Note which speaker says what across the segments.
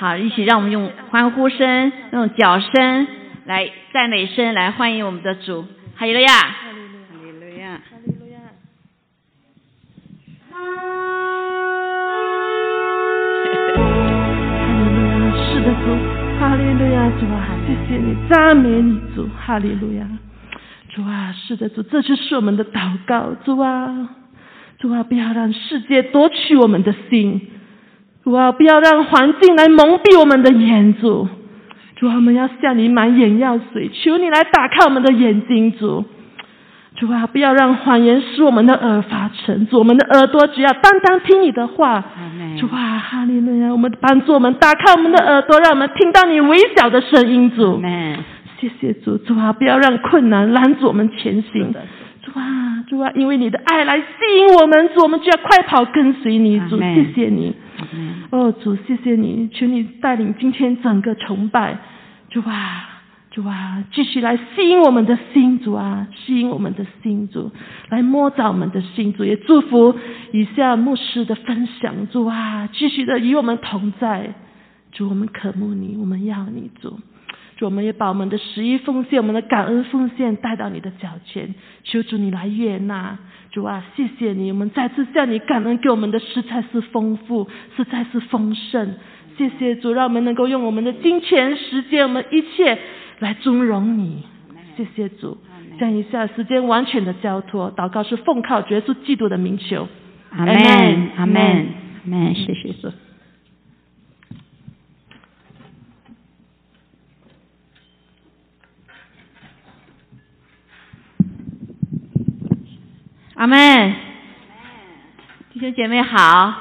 Speaker 1: 好，一起让我们用欢呼声、用脚声来赞美声来欢迎我们的主。哈利路亚！
Speaker 2: 哈利路亚！哈利路亚！是的，主，哈利路亚，主啊，谢谢你，赞美你，主，哈利路亚，主啊，是的，主，这就是我们的祷告，主啊，主啊，不要让世界夺取我们的心，主啊，不要让环境来蒙蔽我们的眼，主，主啊，我们要向你买眼药水，求你来打开我们的眼睛，主。主啊，不要让谎言使我们的耳发沉，主我们的耳朵只要单单听你的话。主啊，哈利路亚！我们帮助我们打开我们的耳朵，让我们听到你微小的声音。主，谢谢主，主啊，不要让困难拦阻我们前行。主啊，主啊，因为你的爱来吸引我们，主我们就要快跑跟随你。主，谢谢你。哦，主，谢谢你，请你带领今天整个崇拜。主啊。主啊，继续来吸引我们的心，主啊，吸引我们的心，主来摸着我们的心，主也祝福以下牧师的分享，主啊，继续的与我们同在，主我们渴慕你，我们要你，主，主我们也把我们的十一奉献，我们的感恩奉献带到你的脚前，求主你来悦纳，主啊，谢谢你，我们再次向你感恩，给我们的食材是丰富，实在是丰盛，谢谢主，让我们能够用我们的金钱、时间，我们一切。来尊荣你，谢谢主。将一下时间完全的交托，祷告是奉靠耶稣基督的名求。
Speaker 1: 阿门，阿门，阿门。谢谢主。阿门。弟兄姐妹好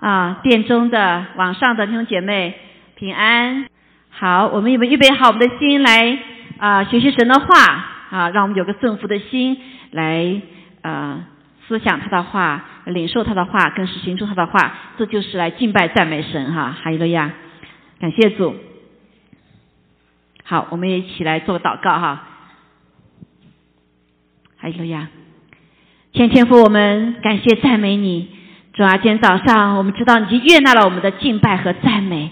Speaker 1: 啊！殿中的、网上的弟兄姐妹平安。好，我们有没有预备好我们的心来啊学习神的话啊？让我们有个顺服的心来啊思想他的话，领受他的话，更是行出他的话。这就是来敬拜赞美神哈！哈利路亚，感谢主。好，我们也一起来做个祷告哈！哈利路亚，天天父，我们感谢赞美你。主啊，今天早上我们知道你已经悦纳了我们的敬拜和赞美。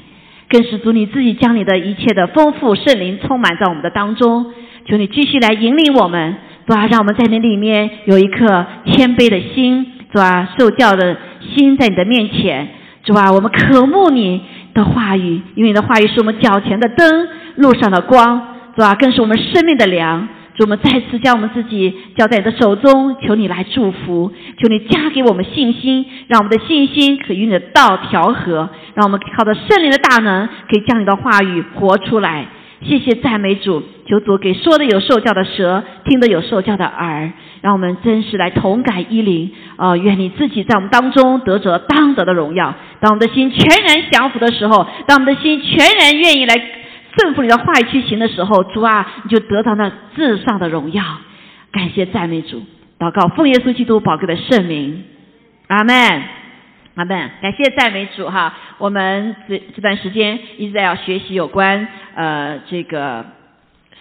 Speaker 1: 更是主你自己将你的一切的丰富圣灵充满在我们的当中，求你继续来引领我们，主啊，让我们在那里面有一颗谦卑的心，主啊，受教的心在你的面前，主啊，我们渴慕你的话语，因为你的话语是我们脚前的灯，路上的光，主啊，更是我们生命的粮。主，我们再次将我们自己交在你的手中，求你来祝福，求你加给我们信心，让我们的信心可与你的道调和，让我们靠着圣灵的大能，可以将你的话语活出来。谢谢赞美主，求主给说的有受教的舌，听的有受教的耳，让我们真实来同感一灵。啊，愿你自己在我们当中得着当得的荣耀。当我们的心全然降服的时候，当我们的心全然愿意来。顺服你的话语去行的时候，主啊，你就得到那至上的荣耀。感谢赞美主，祷告奉耶稣基督宝贵的圣名，阿门，阿门。感谢赞美主哈，我们这这段时间一直在要学习有关呃这个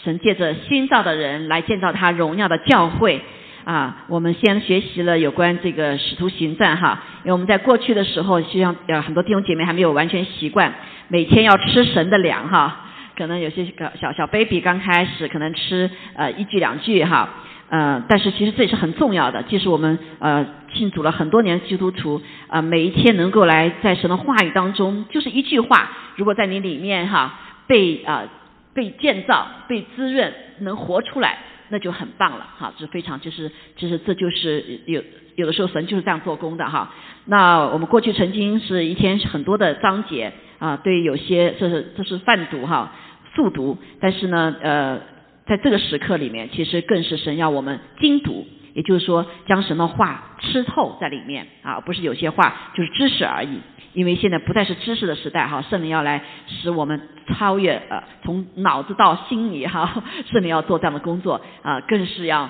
Speaker 1: 神借着新造的人来建造他荣耀的教会啊。我们先学习了有关这个使徒行传哈，因为我们在过去的时候，实际上呃很多弟兄姐妹还没有完全习惯每天要吃神的粮哈。可能有些个小小 baby 刚开始可能吃呃一句两句哈，呃，但是其实这也是很重要的。即使我们呃信主了很多年基督徒啊，每一天能够来在神的话语当中，就是一句话，如果在你里面哈被啊被建造、被滋润，能活出来，那就很棒了哈，这非常就是就是这就是有有的时候神就是这样做工的哈。那我们过去曾经是一天很多的章节啊，对有些这是这是泛读哈。速读，但是呢，呃，在这个时刻里面，其实更是神要我们精读，也就是说，将神的话吃透在里面啊，不是有些话就是知识而已。因为现在不再是知识的时代哈，圣灵要来使我们超越呃，从脑子到心里哈，圣灵要做这样的工作啊，更是要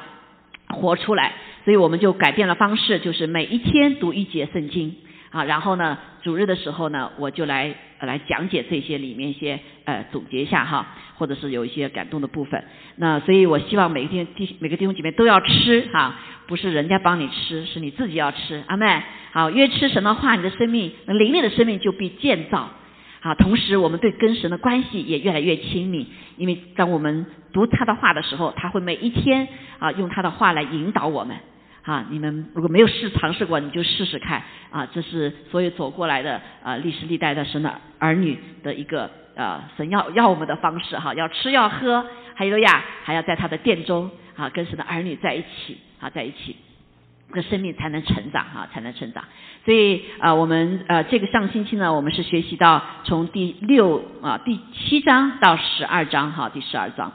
Speaker 1: 活出来。所以我们就改变了方式，就是每一天读一节圣经啊，然后呢，主日的时候呢，我就来。来讲解这些里面一些呃总结一下哈，或者是有一些感动的部分。那所以我希望每一天弟每个弟兄姐妹都要吃哈，不是人家帮你吃，是你自己要吃。阿妹，好，越吃神的话，你的生命灵力的生命就被建造好，同时我们对跟神的关系也越来越亲密，因为当我们读他的话的时候，他会每一天啊用他的话来引导我们。啊，你们如果没有试尝试过，你就试试看啊！这是所有走过来的啊历史历代的神的儿女的一个呃神要要我们的方式哈，要吃要喝，还有呀，还要在他的殿中啊跟神的儿女在一起啊在一起，这生命才能成长哈，才能成长。所以啊，我们呃这个上星期呢，我们是学习到从第六啊第七章到十二章哈，第十二章，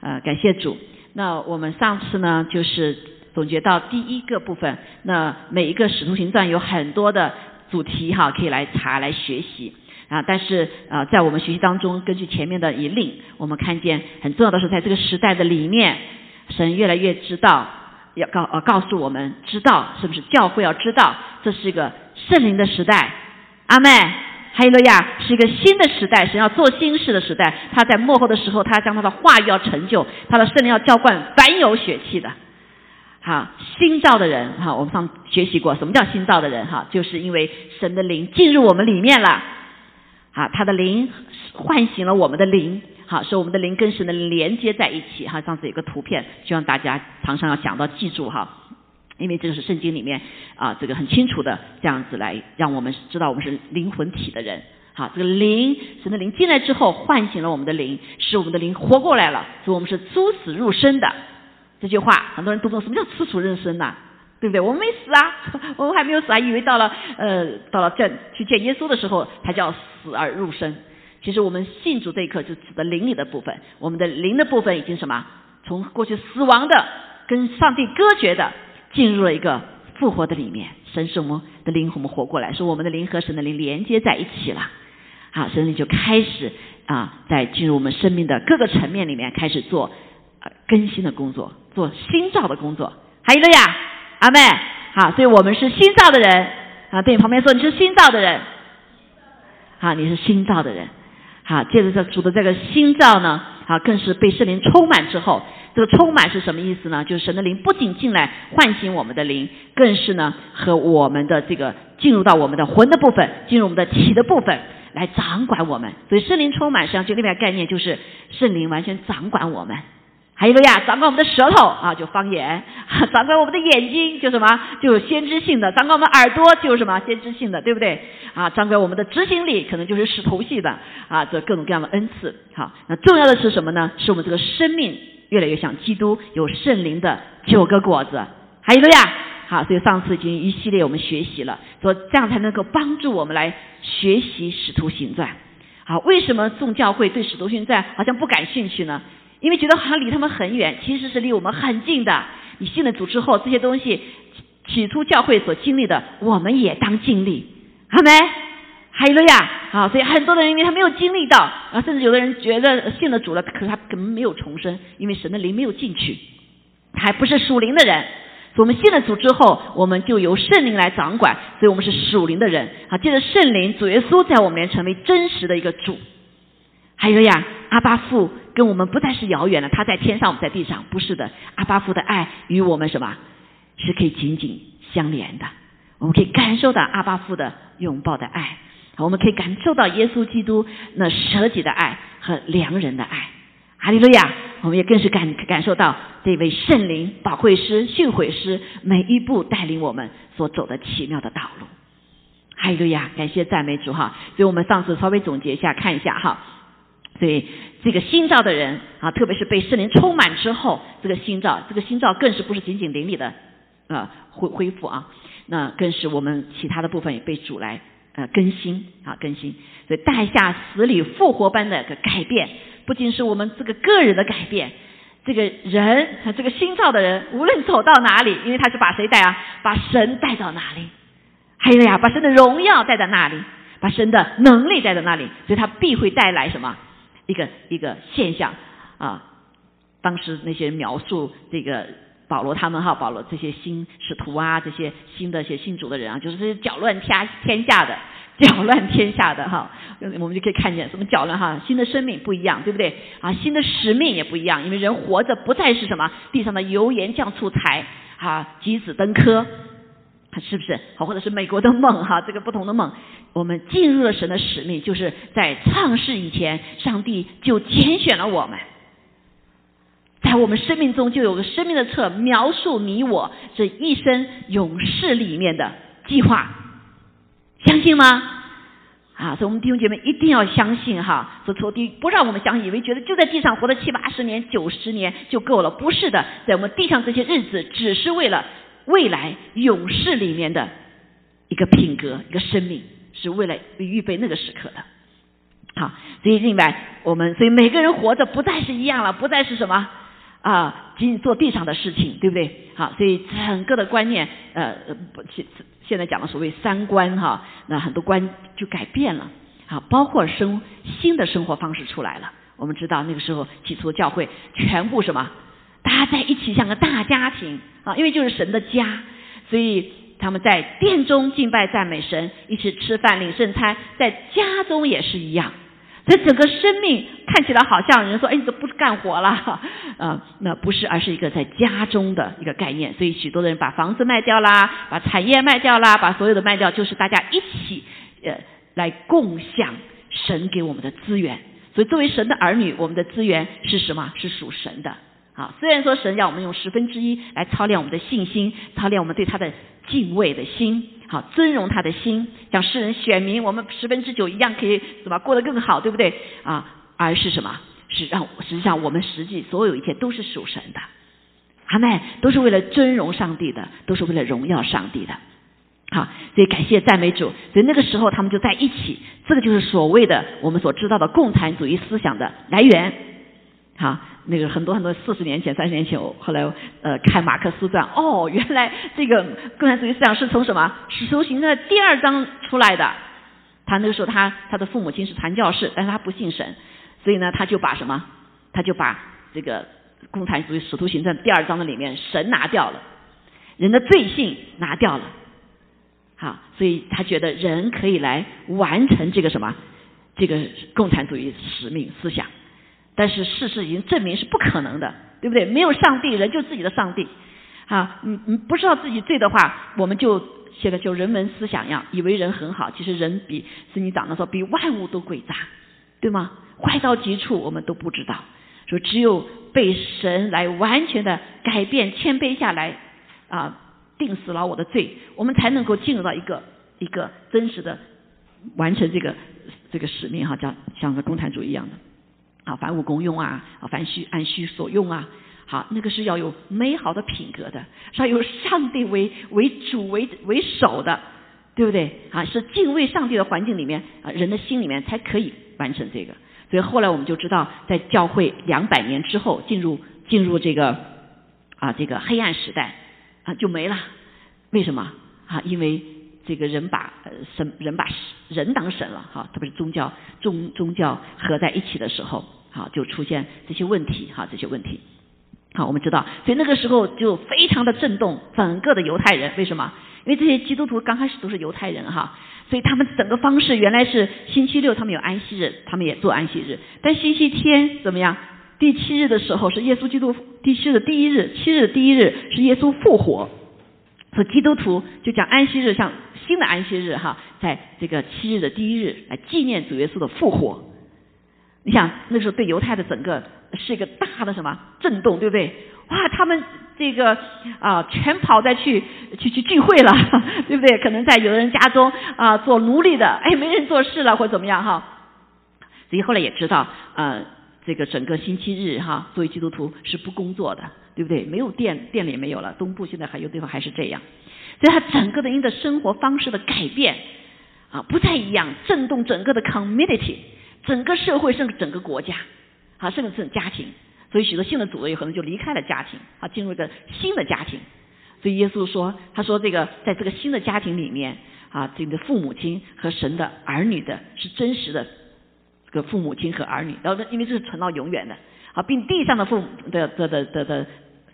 Speaker 1: 呃感谢主。那我们上次呢就是。总结到第一个部分，那每一个使徒行传有很多的主题哈，可以来查来学习啊。但是啊，在我们学习当中，根据前面的引领，我们看见很重要的是，在这个时代的里面，神越来越知道要告呃告诉我们，知道是不是教会要知道，这是一个圣灵的时代。阿妹，哈利路亚，是一个新的时代，神要做新事的时代。他在幕后的时候，他将他的话语要成就，他的圣灵要浇灌凡有血气的。哈，新造的人哈，我们上学习过什么叫新造的人哈，就是因为神的灵进入我们里面了，啊，他的灵唤醒了我们的灵，好，使我们的灵跟神的连接在一起哈。上次有个图片，希望大家常常要想到记住哈，因为这个是圣经里面啊，这个很清楚的这样子来让我们知道我们是灵魂体的人，好，这个灵神的灵进来之后唤醒了我们的灵，使我们的灵活过来了，所以我们是出死入生的。这句话很多人读不懂，什么叫吃楚认生呐？对不对？我们没死啊，我们还没有死，还以为到了呃到了见去见耶稣的时候才叫死而入生。其实我们信主这一刻就指的灵里的部分，我们的灵的部分已经什么？从过去死亡的跟上帝隔绝的，进入了一个复活的里面。神是我们的灵我们活过来，是我们的灵和神的灵连接在一起了。好，神灵就开始啊，在进入我们生命的各个层面里面开始做。更新的工作，做新造的工作，还有了呀，阿妹，好，所以我们是新造的人啊。对你旁边说，你是新造的人，好，你是新造的人，好，接着这主的这个新造呢，好，更是被圣灵充满之后，这个充满是什么意思呢？就是神的灵不仅进来唤醒我们的灵，更是呢和我们的这个进入到我们的魂的部分，进入我们的体的部分来掌管我们。所以圣灵充满实际上就另外概念就是圣灵完全掌管我们。还有个呀，掌管我们的舌头啊，就方言；掌管我们的眼睛，就什么，就有先知性的；掌管我们耳朵，就是什么，先知性的，对不对？啊，掌管我们的执行力，可能就是使徒系的啊，这各种各样的恩赐。好，那重要的是什么呢？是我们这个生命越来越像基督，有圣灵的九个果子。还有个呀，好，所以上次已经一系列我们学习了，说这样才能够帮助我们来学习使徒行传。好，为什么众教会对使徒行传好像不感兴趣呢？因为觉得好像离他们很远，其实是离我们很近的。你信了主之后，这些东西起初教会所经历的，我们也当经历，好没？还有了呀，啊，所以很多的人因为他没有经历到，啊，甚至有的人觉得信了主了，可是他根本没有重生，因为神的灵没有进去，他还不是属灵的人。所以我们信了主之后，我们就由圣灵来掌管，所以我们是属灵的人。好，借着圣灵，主耶稣在我们里成为真实的一个主。还有呀，阿巴父。跟我们不再是遥远了，他在天上，我们在地上，不是的。阿巴父的爱与我们什么，是可以紧紧相连的。我们可以感受到阿巴父的拥抱的爱，我们可以感受到耶稣基督那舍己的爱和良人的爱。哈利路亚！我们也更是感感受到这位圣灵、保惠师、训诲师每一步带领我们所走的奇妙的道路。哈利路亚！感谢赞美主哈！所以我们上次稍微总结一下，看一下哈。所以这个新造的人啊，特别是被圣灵充满之后，这个新造，这个新造更是不是仅仅灵里的呃恢恢复啊，那更是我们其他的部分也被主来呃更新啊更新。所以带下死里复活般的个改变，不仅是我们这个个人的改变，这个人这个新造的人，无论走到哪里，因为他是把谁带啊？把神带到哪里？还有呀，把神的荣耀带到那里，把神的能力带到那里，所以他必会带来什么？一个一个现象啊，当时那些人描述这个保罗他们哈，保罗这些新使徒啊，这些新的一些信主的人啊，就是这些搅乱天天下的，搅乱天下的哈，我们就可以看见什么搅乱哈，新的生命不一样，对不对啊？新的使命也不一样，因为人活着不再是什么地上的油盐酱醋柴啊，鸡子登科是不是？好，或者是美国的梦哈，这个不同的梦，我们进入了神的使命，就是在创世以前，上帝就拣选了我们，在我们生命中就有个生命的册，描述你我这一生永世里面的计划，相信吗？啊，所以我们弟兄姐妹一定要相信哈，说仇敌不让我们相信，以为觉得就在地上活了七八十年、九十年就够了，不是的，在我们地上这些日子，只是为了未来勇士里面的一个品格、一个生命，是为了预备那个时刻的。好，所以另外我们，所以每个人活着不再是一样了，不再是什么啊，仅仅做地上的事情，对不对？好，所以整个的观念，呃，现现在讲的所谓三观哈，那很多观就改变了，好，包括生新的生活方式出来了。我们知道那个时候起初教会全部什么，大家在一起像个大家庭啊，因为就是神的家，所以他们在殿中敬拜赞美神，一起吃饭领圣餐，在家中也是一样。所以整个生命看起来好像人说，哎，你都不干活了，啊，那不是，而是一个在家中的一个概念。所以许多的人把房子卖掉啦，把产业卖掉啦，把所有的卖掉，就是大家一起呃来共享神给我们的资源。所以作为神的儿女，我们的资源是什么？是属神的。好，虽然说神要我们用十分之一来操练我们的信心，操练我们对他的敬畏的心。好，尊荣他的心，像世人选民，我们十分之九一样可以怎么过得更好，对不对？啊，而是什么？是让实际上我们实际所有一切都是属神的，阿妹都是为了尊荣上帝的，都是为了荣耀上帝的。好，所以感谢赞美主。所以那个时候他们就在一起，这个就是所谓的我们所知道的共产主义思想的来源。好。那个很多很多四十年前、三十年前，我后来呃看马克思传，哦，原来这个共产主义思想是从什么《使徒行传》第二章出来的。他那个时候他他的父母亲是传教士，但是他不信神，所以呢他就把什么，他就把这个共产主义《使徒行传》第二章的里面神拿掉了，人的罪性拿掉了，好，所以他觉得人可以来完成这个什么，这个共产主义使命思想。但是事实已经证明是不可能的，对不对？没有上帝，人就自己的上帝。啊，嗯嗯，不知道自己罪的话，我们就现在就人文思想一样，以为人很好，其实人比是你长的说比万物都诡诈，对吗？坏到极处，我们都不知道。说只有被神来完全的改变、谦卑下来，啊，定死了我的罪，我们才能够进入到一个一个真实的完成这个这个使命哈，叫像个共产主义一样的。啊，凡物公用啊，啊，凡需按需所用啊，好，那个是要有美好的品格的，是要有上帝为为主为为首的，对不对？啊，是敬畏上帝的环境里面啊，人的心里面才可以完成这个。所以后来我们就知道，在教会两百年之后进入进入这个啊这个黑暗时代啊就没了。为什么？啊，因为这个人把神人把人当神了，哈，特别是宗教宗宗教合在一起的时候。好，就出现这些问题，哈，这些问题。好，我们知道，所以那个时候就非常的震动整个的犹太人。为什么？因为这些基督徒刚开始都是犹太人，哈，所以他们整个方式原来是星期六他们有安息日，他们也做安息日。但星期天怎么样？第七日的时候是耶稣基督第七日的第一日，七日的第一日是耶稣复活。说基督徒就讲安息日像新的安息日，哈，在这个七日的第一日来纪念主耶稣的复活。你想那时候对犹太的整个是一个大的什么震动，对不对？哇，他们这个啊全跑在去去去聚会了，对不对？可能在有的人家中啊做奴隶的，哎，没人做事了或怎么样哈。所以后来也知道，呃，这个整个星期日哈，作为基督徒是不工作的，对不对？没有店，店里也没有了。东部现在还有地方还是这样，所以他整个的因的生活方式的改变啊不再一样，震动整个的 community。整个社会甚至整个国家，啊，甚至是家庭，所以许多新的主人有可能就离开了家庭，啊，进入一个新的家庭。所以耶稣说，他说这个在这个新的家庭里面，啊，这个父母亲和神的儿女的是真实的这个父母亲和儿女，然后因为这是存到永远的，啊，比地上的父母的的的的的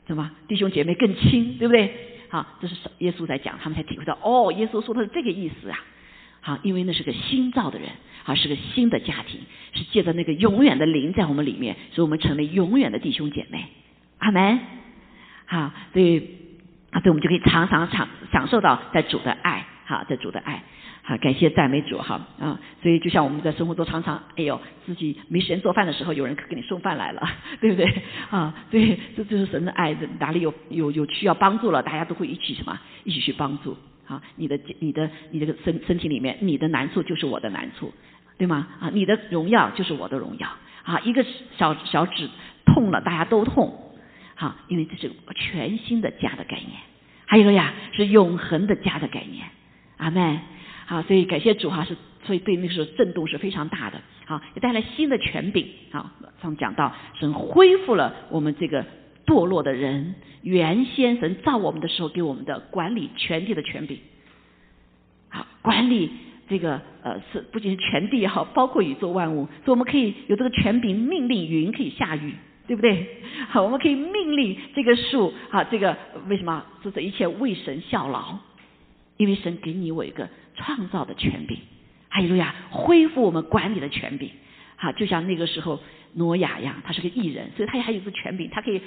Speaker 1: 什么弟兄姐妹更亲，对不对？好，这是耶稣在讲，他们才体会到，哦，耶稣说的是这个意思啊。好，因为那是个新造的人，啊，是个新的家庭，是借着那个永远的灵在我们里面，所以我们成为永远的弟兄姐妹。阿门。好，所以啊，对，我们就可以常常享享受到在主的爱，好，在主的爱，啊，感谢赞美主，哈啊，所以就像我们在生活中常常，哎呦，自己没时间做饭的时候，有人给你送饭来了，对不对？啊，对，这就是神的爱，哪里有有有需要帮助了，大家都会一起什么，一起去帮助，啊，你的你的你的身身体里面，你的难处就是我的难处，对吗？啊，你的荣耀就是我的荣耀，啊，一个小小指痛了，大家都痛。好，因为这是全新的家的概念，还有个呀是永恒的家的概念，阿门。啊，所以感谢主哈，是所以对那个时候震动是非常大的，好也带来新的权柄。好，上讲到神恢复了我们这个堕落的人原先神造我们的时候给我们的管理全地的权柄。好，管理这个呃是不仅是全地哈，包括宇宙万物，所以我们可以有这个权柄，命令云可以下雨。对不对？好，我们可以命令这个树，啊，这个为什么说这一切为神效劳？因为神给你我一个创造的权柄，还有呀，恢复我们管理的权柄。好，就像那个时候挪亚一样，他是个艺人，所以他也还有个权柄，他可以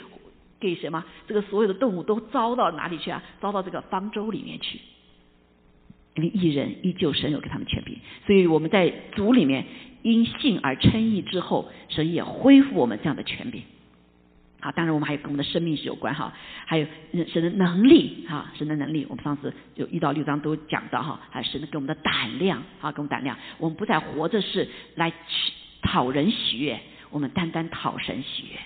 Speaker 1: 给什么？这个所有的动物都招到哪里去啊？招到这个方舟里面去。因为艺人依旧神有给他们权柄，所以我们在主里面因信而称义之后，神也恢复我们这样的权柄。啊，当然我们还有跟我们的生命是有关哈，还有神的能力哈，神的能力，我们上次就一到六章都讲到哈，还有神给我们的胆量啊，给我们胆量，我们不再活着是来讨人喜悦，我们单单讨神喜悦，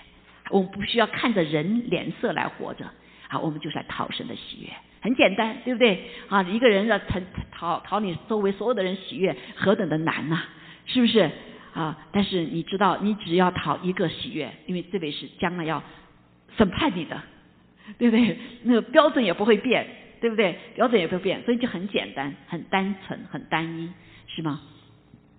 Speaker 1: 我们不需要看着人脸色来活着，啊，我们就是来讨神的喜悦，很简单，对不对？啊，一个人要讨讨讨你周围所有的人喜悦，何等的难呐，是不是？啊！但是你知道，你只要讨一个喜悦，因为这位是将来要审判你的，对不对？那个标准也不会变，对不对？标准也不会变，所以就很简单、很单纯、很单一，是吗？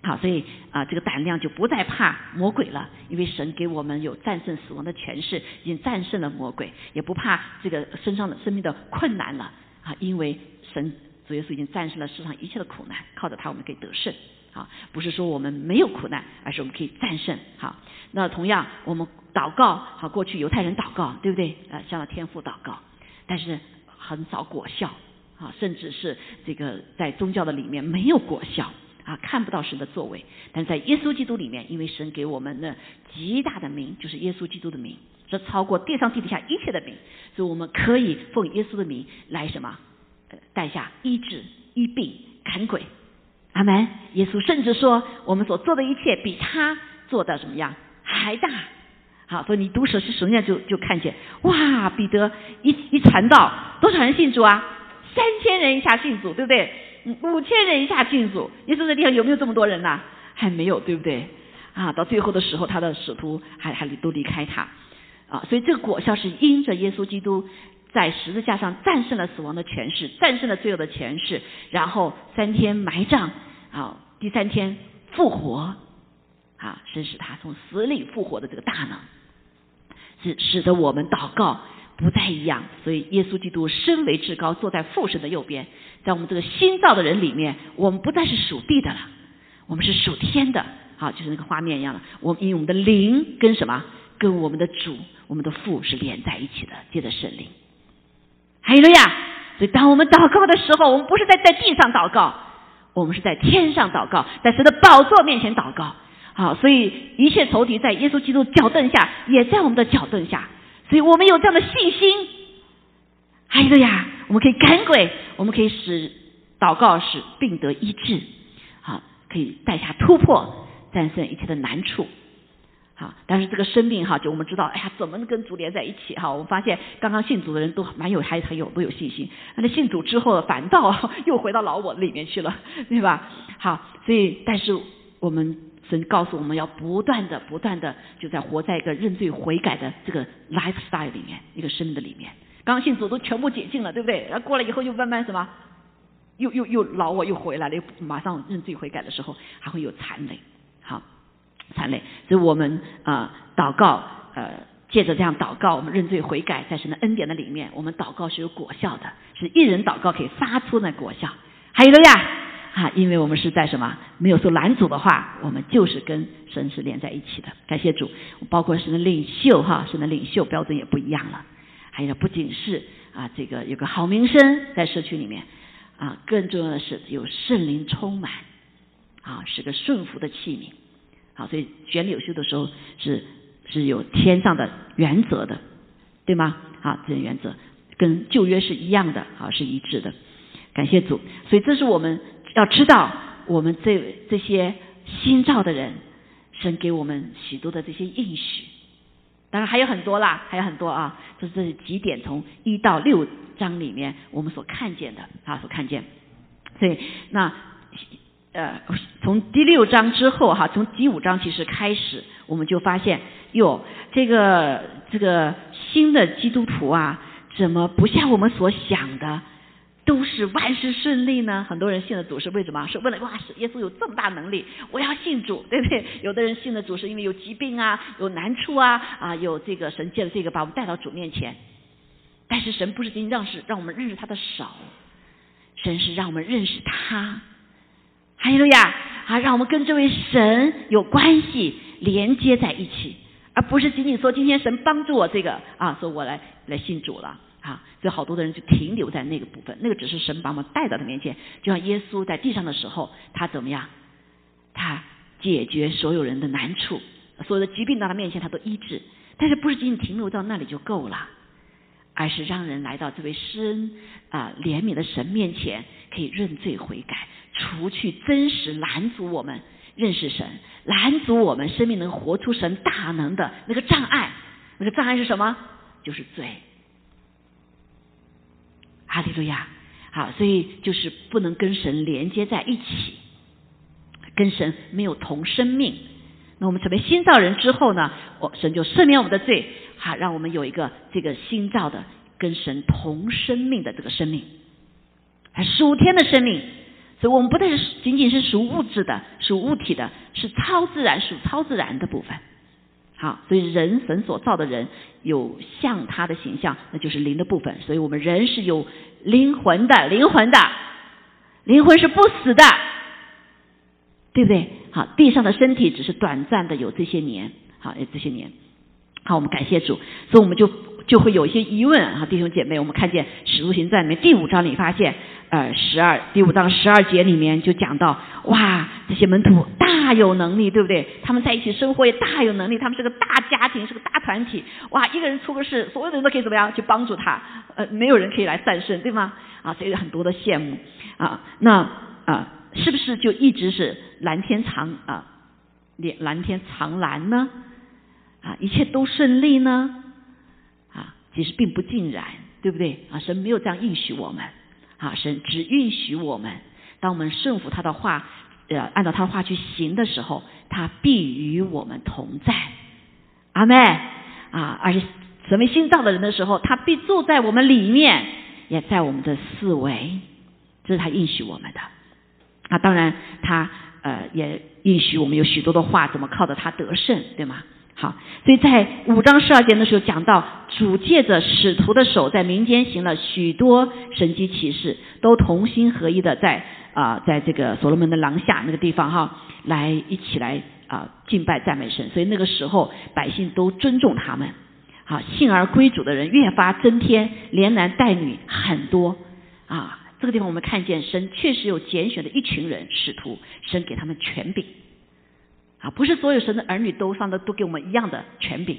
Speaker 1: 好，所以啊，这个胆量就不再怕魔鬼了，因为神给我们有战胜死亡的权势，已经战胜了魔鬼，也不怕这个身上的生命的困难了啊！因为神主耶稣已经战胜了世上一切的苦难，靠着他我们可以得胜。啊，不是说我们没有苦难，而是我们可以战胜。好，那同样我们祷告，好，过去犹太人祷告，对不对？啊，向天父祷告，但是很少果效，啊，甚至是这个在宗教的里面没有果效，啊，看不到神的作为。但在耶稣基督里面，因为神给我们的极大的名，就是耶稣基督的名，这超过地上地底下一切的名，所以我们可以奉耶稣的名来什么？呃带下医治、医病、赶鬼。阿门！耶稣甚至说，我们所做的一切比他做的怎么样还大。好，所以你读《舍书》首先就就看见，哇！彼得一一传道，多少人信主啊？三千人一下信主，对不对？五千人一下信主。耶稣在地上有没有这么多人呐？还没有，对不对？啊，到最后的时候，他的使徒还还都离开他。啊，所以这个果效是因着耶稣基督。在十字架上战胜了死亡的权势，战胜了罪恶的权势，然后三天埋葬，啊，第三天复活，啊，神使他从死里复活的这个大能，是使得我们祷告不再一样。所以耶稣基督身为至高，坐在父神的右边，在我们这个新造的人里面，我们不再是属地的了，我们是属天的，好，就是那个画面一样的。我们因为我们的灵跟什么，跟我们的主，我们的父是连在一起的，接着圣灵。还有了呀！所以当我们祷告的时候，我们不是在在地上祷告，我们是在天上祷告，在神的宝座面前祷告。好，所以一切仇敌在耶稣基督脚凳下，也在我们的脚凳下。所以我们有这样的信心。还有了呀！我们可以赶鬼，我们可以使祷告使病得医治，好，可以带下突破，战胜一切的难处。好，但是这个生命哈，就我们知道，哎呀，怎么跟主连在一起哈？我们发现刚刚信主的人都蛮有，还很有都有信心。那信主之后，反倒 又回到老我里面去了，对吧？好，所以但是我们神告诉我们要不断的、不断的就在活在一个认罪悔改的这个 lifestyle 里面，一个生命的里面。刚刚信主都全部解禁了，对不对？然后过了以后又慢慢什么，又又又老我又回来了，又马上认罪悔改的时候还会有残累。好。残累，所以我们啊祷告，呃，借着这样祷告，我们认罪悔改，在神的恩典的里面，我们祷告是有果效的，是一人祷告可以发出那果效。还有了呀，啊，因为我们是在什么没有受拦阻的话，我们就是跟神是连在一起的。感谢主，包括神的领袖哈，神的领袖标准也不一样了。还有不仅是啊，这个有个好名声在社区里面啊，更重要的是有圣灵充满啊，是个顺服的器皿。好，所以选领袖的时候是是有天上的原则的，对吗？好，这些原则跟旧约是一样的，好是一致的。感谢主，所以这是我们要知道，我们这这些新造的人，神给我们许多的这些应许。当然还有很多啦，还有很多啊，这这是几点从一到六章里面我们所看见的啊，所看见。所以那呃，从第六章之后哈，从第五章其实开始，我们就发现哟，这个这个新的基督徒啊，怎么不像我们所想的？都是万事顺利呢。很多人信了主是为什么？是为了哇，耶稣有这么大能力，我要信主，对不对？有的人信了主是因为有疾病啊，有难处啊，啊，有这个神借了这个把我们带到主面前。但是神不是仅仅让是让我们认识他的手，神是让我们认识他。哈利路亚啊，让我们跟这位神有关系连接在一起，而不是仅仅说今天神帮助我这个啊，说我来来信主了。啊，所以好多的人就停留在那个部分，那个只是神把我们带到他面前，就像耶稣在地上的时候，他怎么样？他解决所有人的难处，所有的疾病到他面前他都医治，但是不是仅仅停留到那里就够了，而是让人来到这位施恩啊怜悯的神面前，可以认罪悔改，除去真实拦阻我们认识神，拦阻我们生命能活出神大能的那个障碍，那个障碍是什么？就是罪。哈利路亚，好，所以就是不能跟神连接在一起，跟神没有同生命。那我们成为新造人之后呢，我神就赦免我们的罪，好，让我们有一个这个新造的跟神同生命的这个生命，属天的生命。所以我们不但是仅仅是属物质的、属物体的，是超自然、属超自然的部分。好，所以人神所造的人有像他的形象，那就是灵的部分。所以我们人是有灵魂的，灵魂的，灵魂是不死的，对不对？好，地上的身体只是短暂的，有这些年，好，有这些年。好，我们感谢主，所以我们就就会有一些疑问啊，弟兄姐妹，我们看见《使徒行传》里面第五章里发现。呃，十二第五章十二节里面就讲到，哇，这些门徒大有能力，对不对？他们在一起生活也大有能力，他们是个大家庭，是个大团体。哇，一个人出个事，所有的人都可以怎么样去帮助他？呃，没有人可以来战胜，对吗？啊，所以很多的羡慕啊。那啊，是不是就一直是蓝天长啊，蓝蓝天长蓝呢？啊，一切都顺利呢？啊，其实并不尽然，对不对？啊，神没有这样应许我们。啊，神只允许我们，当我们顺服他的话，呃，按照他的话去行的时候，他必与我们同在。阿妹啊，而且成为新造的人的时候，他必住在我们里面，也在我们的四围，这是他允许我们的。啊，当然他呃也允许我们有许多的话，怎么靠着他得胜，对吗？好，所以在五章十二节的时候讲到，主借着使徒的手在民间行了许多神迹奇事，都同心合一的在啊，在这个所罗门的廊下那个地方哈，来一起来啊敬拜赞美神。所以那个时候百姓都尊重他们，好，信而归主的人越发增添，连男带女很多啊。这个地方我们看见神确实有拣选的一群人使徒，神给他们权柄。啊，不是所有神的儿女都上的都给我们一样的权柄。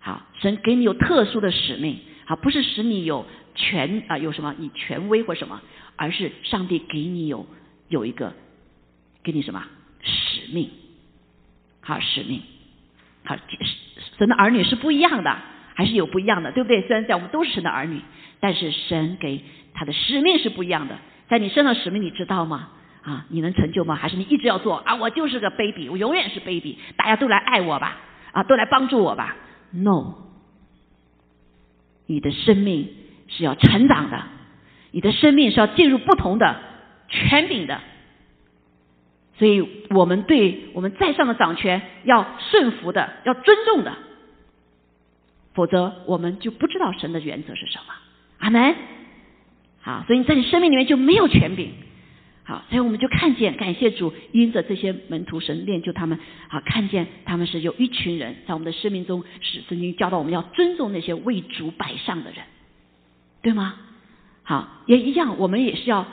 Speaker 1: 好，神给你有特殊的使命。好，不是使你有权啊，有什么你权威或什么，而是上帝给你有有一个给你什么使命。好，使命。好，神的儿女是不一样的，还是有不一样的，对不对？虽然在我们都是神的儿女，但是神给他的使命是不一样的。在你身上使命，你知道吗？啊，你能成就吗？还是你一直要做啊？我就是个 baby，我永远是 baby，大家都来爱我吧，啊，都来帮助我吧？No，你的生命是要成长的，你的生命是要进入不同的权柄的，所以我们对我们在上的掌权要顺服的，要尊重的，否则我们就不知道神的原则是什么。阿门。好，所以你在你生命里面就没有权柄。好，所以我们就看见，感谢主，因着这些门徒神练就他们，啊，看见他们是有一群人在我们的生命中是曾经教导我们要尊重那些为主摆上的人，对吗？好，也一样，我们也是要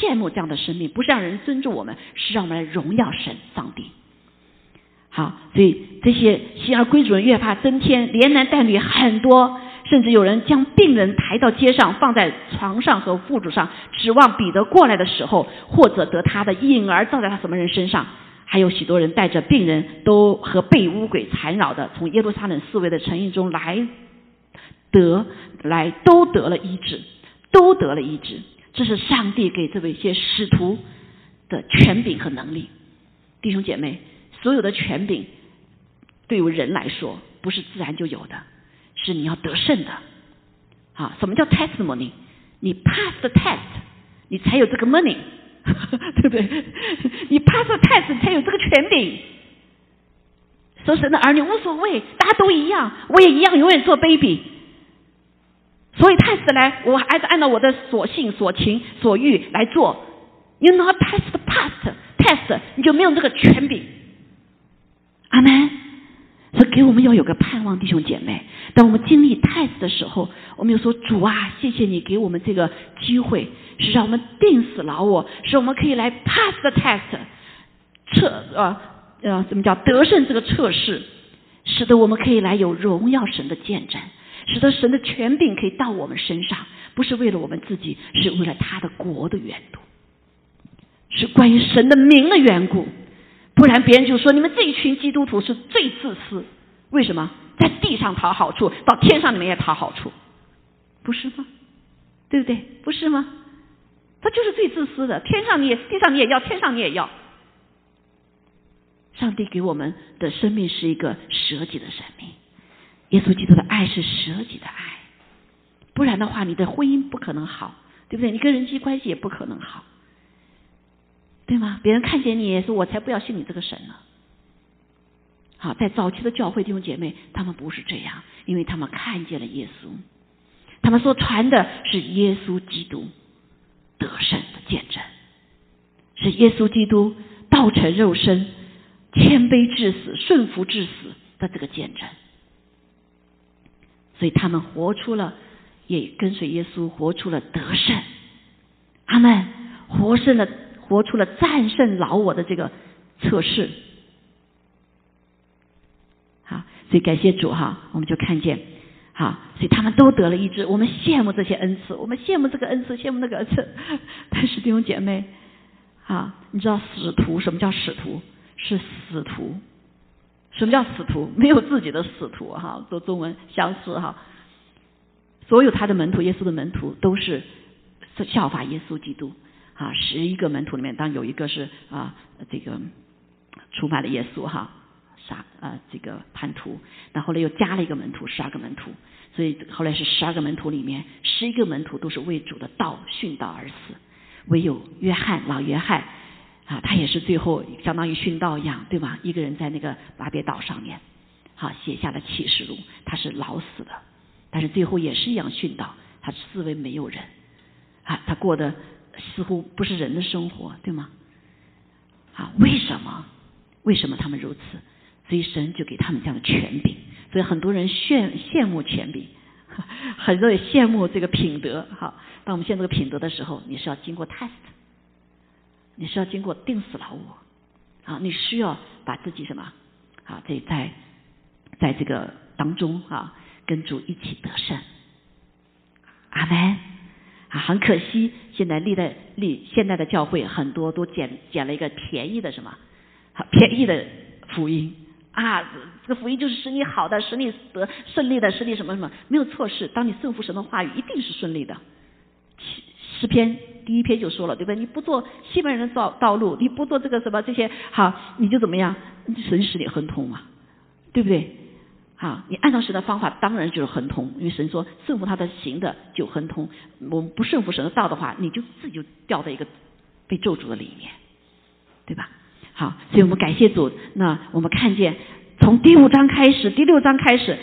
Speaker 1: 羡慕这样的生命，不是让人尊重我们，是让我们来荣耀神上帝。好，所以这些新而归主人越发增添，连男带女很多，甚至有人将病人抬到街上，放在床上和副主上，指望彼得过来的时候，或者得他的影儿照在他什么人身上。还有许多人带着病人，都和被污鬼缠绕的，从耶路撒冷四围的城邑中来得来，都得了医治。都得了医治，这是上帝给这位一些使徒的权柄和能力。弟兄姐妹，所有的权柄对于人来说不是自然就有的，是你要得胜的。啊，什么叫 testimony？你 pass the test，你才有这个 money，对不对？你 pass the test 你才有这个权柄。说神的儿女无所谓，大家都一样，我也一样，永远做 baby。所以 test 来，我还是按照我的所信、所情、所欲来做。You not pass the past test，你就没有这个权柄。阿门。所以给我们要有个盼望，弟兄姐妹。当我们经历 test 的时候，我们就说主啊，谢谢你给我们这个机会，是让我们定死老我，使我们可以来 pass the test，测呃呃，怎么叫得胜这个测试，使得我们可以来有荣耀神的见证。使得神的权柄可以到我们身上，不是为了我们自己，是为了他的国的缘故，是关于神的名的缘故。不然别人就说你们这一群基督徒是最自私。为什么在地上讨好处，到天上你们也讨好处？不是吗？对不对？不是吗？他就是最自私的。天上你也，地上你也要，天上你也要。上帝给我们的生命是一个舍己的生命。耶稣基督的爱是舍己的爱，不然的话，你的婚姻不可能好，对不对？你跟人际关系也不可能好，对吗？别人看见你说：“我才不要信你这个神呢。”好，在早期的教会弟兄姐妹，他们不是这样，因为他们看见了耶稣，他们所传的是耶稣基督得胜的见证，是耶稣基督道成肉身、谦卑至死、顺服至死的这个见证。所以他们活出了，也跟随耶稣活出了得胜，阿门，活胜了，活出了战胜老我的这个测试。好，所以感谢主哈，我们就看见，好，所以他们都得了医治，我们羡慕这些恩赐，我们羡慕这个恩赐，羡慕那个恩赐。但是弟兄姐妹，啊，你知道使徒什么叫使徒？是死徒。什么叫使徒？没有自己的使徒哈，做中文相似哈。所有他的门徒，耶稣的门徒都是效法耶稣基督啊。十一个门徒里面，当有一个是啊，这个出卖了耶稣哈，杀啊这个叛徒。那后来又加了一个门徒，十二个门徒。所以后来是十二个门徒里面，十一个门徒都是为主的道殉道而死，唯有约翰老约翰。啊，他也是最后相当于殉道一样，对吧？一个人在那个巴别岛上面，好写下了启示录，他是老死的，但是最后也是一样殉道，他视为没有人，啊，他过的似乎不是人的生活，对吗？啊，为什么？为什么他们如此？所以神就给他们这样的权柄，所以很多人羡羡慕权柄，很多人羡慕这个品德。好，当我们羡慕这个品德的时候，你是要经过 test。你是要经过定死老我，啊，你需要把自己什么，啊，在在在这个当中啊，跟主一起得胜。阿门。啊，很可惜，现在历代历现在的教会很多都捡捡了一个便宜的什么，便宜的福音啊，这个福音就是使你好的，使你得顺利的，使你什么什么，没有错事。当你顺服神的话语，一定是顺利的。诗篇。第一篇就说了，对不对？你不做西门人的道道路，你不做这个什么这些，好，你就怎么样？神使你亨通嘛，对不对？啊，你按照神的方法，当然就是亨通，因为神说顺服他的行的就亨通。我们不顺服神的道的话，你就自己就掉在一个被咒诅的里面，对吧？好，所以我们感谢主。那我们看见从第五章开始，第六章开始，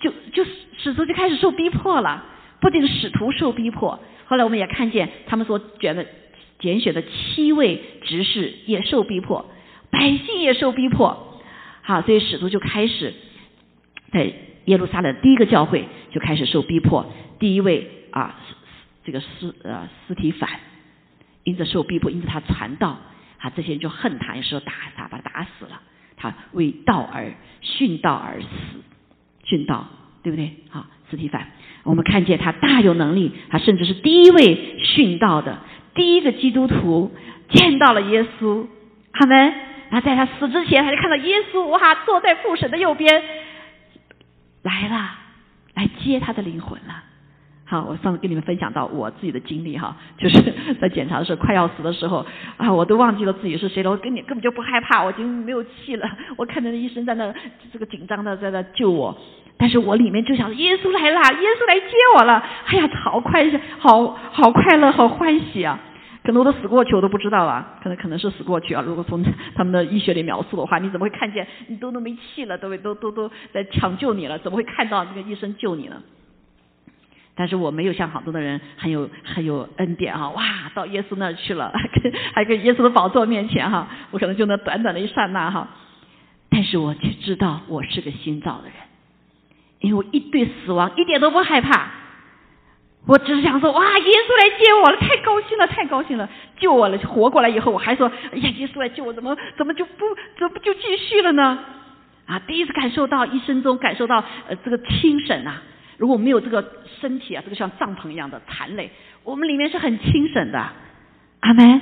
Speaker 1: 就就使徒就开始受逼迫了，不仅使徒受逼迫。后来我们也看见他们所选的拣选的七位执事也受逼迫，百姓也受逼迫。好，所以使徒就开始在耶路撒冷第一个教会就开始受逼迫。第一位啊，这个斯呃斯提凡，因着受逼迫，因着他传道，啊，这些人就恨他，有时候打他，把他打死了。他为道而殉道而死，殉道，对不对？好，斯提凡，我们看见他大有能力，他甚至是第一位殉道的，第一个基督徒见到了耶稣，他们，然后在他死之前，他就看到耶稣哇坐在父神的右边，来了，来接他的灵魂了。好，我上次跟你们分享到我自己的经历哈，就是 在检查的时候快要死的时候啊，我都忘记了自己是谁了，我根本根本就不害怕，我已经没有气了。我看着医生在那这个紧张的在那救我，但是我里面就想耶稣来了，耶稣来接我了，哎呀，好快，好好快乐，好欢喜啊！可能我都死过去，我都不知道啊，可能可能是死过去啊。如果从他们的医学里描述的话，你怎么会看见你都都没气了，都都都都在抢救你了，怎么会看到那个医生救你呢？但是我没有像好多的人很有很有恩典哈，哇，到耶稣那儿去了，还跟耶稣的宝座面前哈，我可能就那短短的一刹那哈，但是我却知道我是个新造的人，因为我一对死亡一点都不害怕，我只是想说哇，耶稣来接我了，太高兴了，太高兴了，救我了，活过来以后我还说，哎呀，耶稣来救我，怎么怎么就不怎么就继续了呢？啊，第一次感受到一生中感受到呃这个清省啊。如果没有这个身体啊，这个像帐篷一样的残累，我们里面是很清省的，阿门。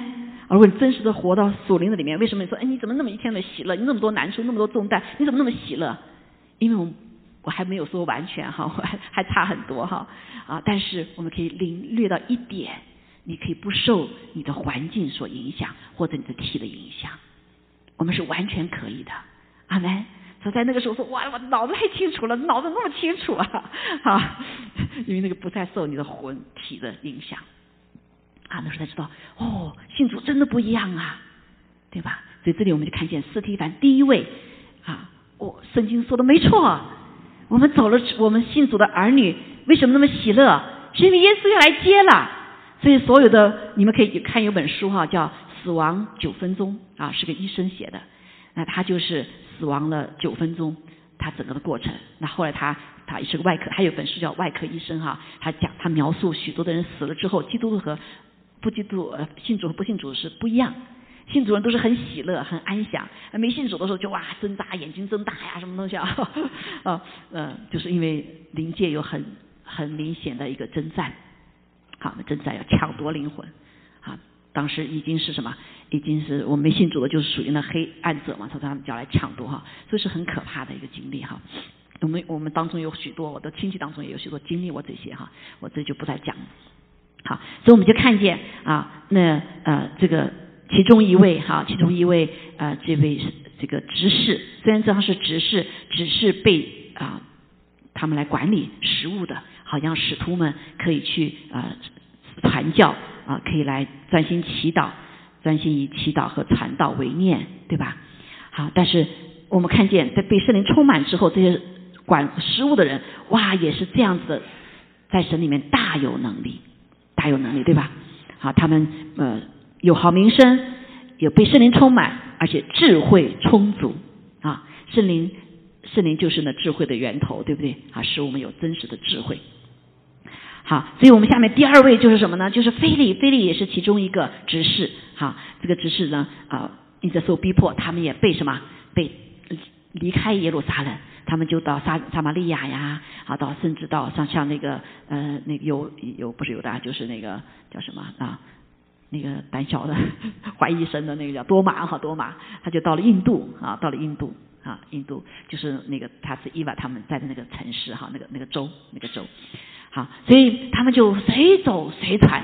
Speaker 1: 如果你真实的活到属灵的里面，为什么你说，哎，你怎么那么一天的喜乐？你那么多难处，那么多重担，你怎么那么喜乐？因为我们我还没有说完全哈，我 还还差很多哈啊。但是我们可以领略到一点，你可以不受你的环境所影响，或者你的体的影响，我们是完全可以的，阿门。所以在那个时候说哇，我脑子太清楚了，脑子那么清楚啊，啊，因为那个不再受你的魂体的影响，啊，那时候才知道哦，信主真的不一样啊，对吧？所以这里我们就看见斯提凡第一位啊，哦，圣经说的没错，我们走了，我们信主的儿女为什么那么喜乐？是因为耶稣要来接了。所以所有的你们可以看有本书哈，叫《死亡九分钟》啊，是个医生写的，那他就是。死亡了九分钟，他整个的过程。那后来他他也是个外科，还有本书叫《外科医生》哈，他讲他描述许多的人死了之后，基督和不基督呃信主和不信主是不一样。信主人都是很喜乐、很安详，没信主的时候就哇挣扎，眼睛睁大呀，什么东西啊？啊嗯，就是因为灵界有很很明显的一个征战，好，那征战要抢夺灵魂，啊，当时已经是什么？已经是我们没信主的，就是属于那黑暗者嘛，他他们叫来抢夺哈，所以是很可怕的一个经历哈。我们我们当中有许多，我的亲戚当中也有许多经历过这些哈，我这就不再讲。好，所以我们就看见啊，那呃这个其中一位哈，其中一位呃这位这个执事，虽然这样是执事，只是被啊他们来管理食物的，好像使徒们可以去啊传教啊，可以来专心祈祷。专心以祈祷和传道为念，对吧？好，但是我们看见在被圣灵充满之后，这些管食物的人，哇，也是这样子的，在神里面大有能力，大有能力，对吧？好，他们呃有好名声，有被圣灵充满，而且智慧充足啊，圣灵圣灵就是那智慧的源头，对不对？啊，使我们有真实的智慧。好，所以我们下面第二位就是什么呢？就是菲利，菲利也是其中一个执事。哈，这个执事呢，啊，一直受逼迫，他们也被什么？被离开耶路撒冷，他们就到撒撒玛利亚呀，好，到甚至到像像那个呃，那个有有不是有的，就是那个叫什么啊？那个胆小的 怀疑神的那个叫多马哈多马，他就到了印度啊，到了印度啊，印度就是那个他是伊娃他们在的那个城市哈，那个那个州那个州。好，所以他们就随走随传，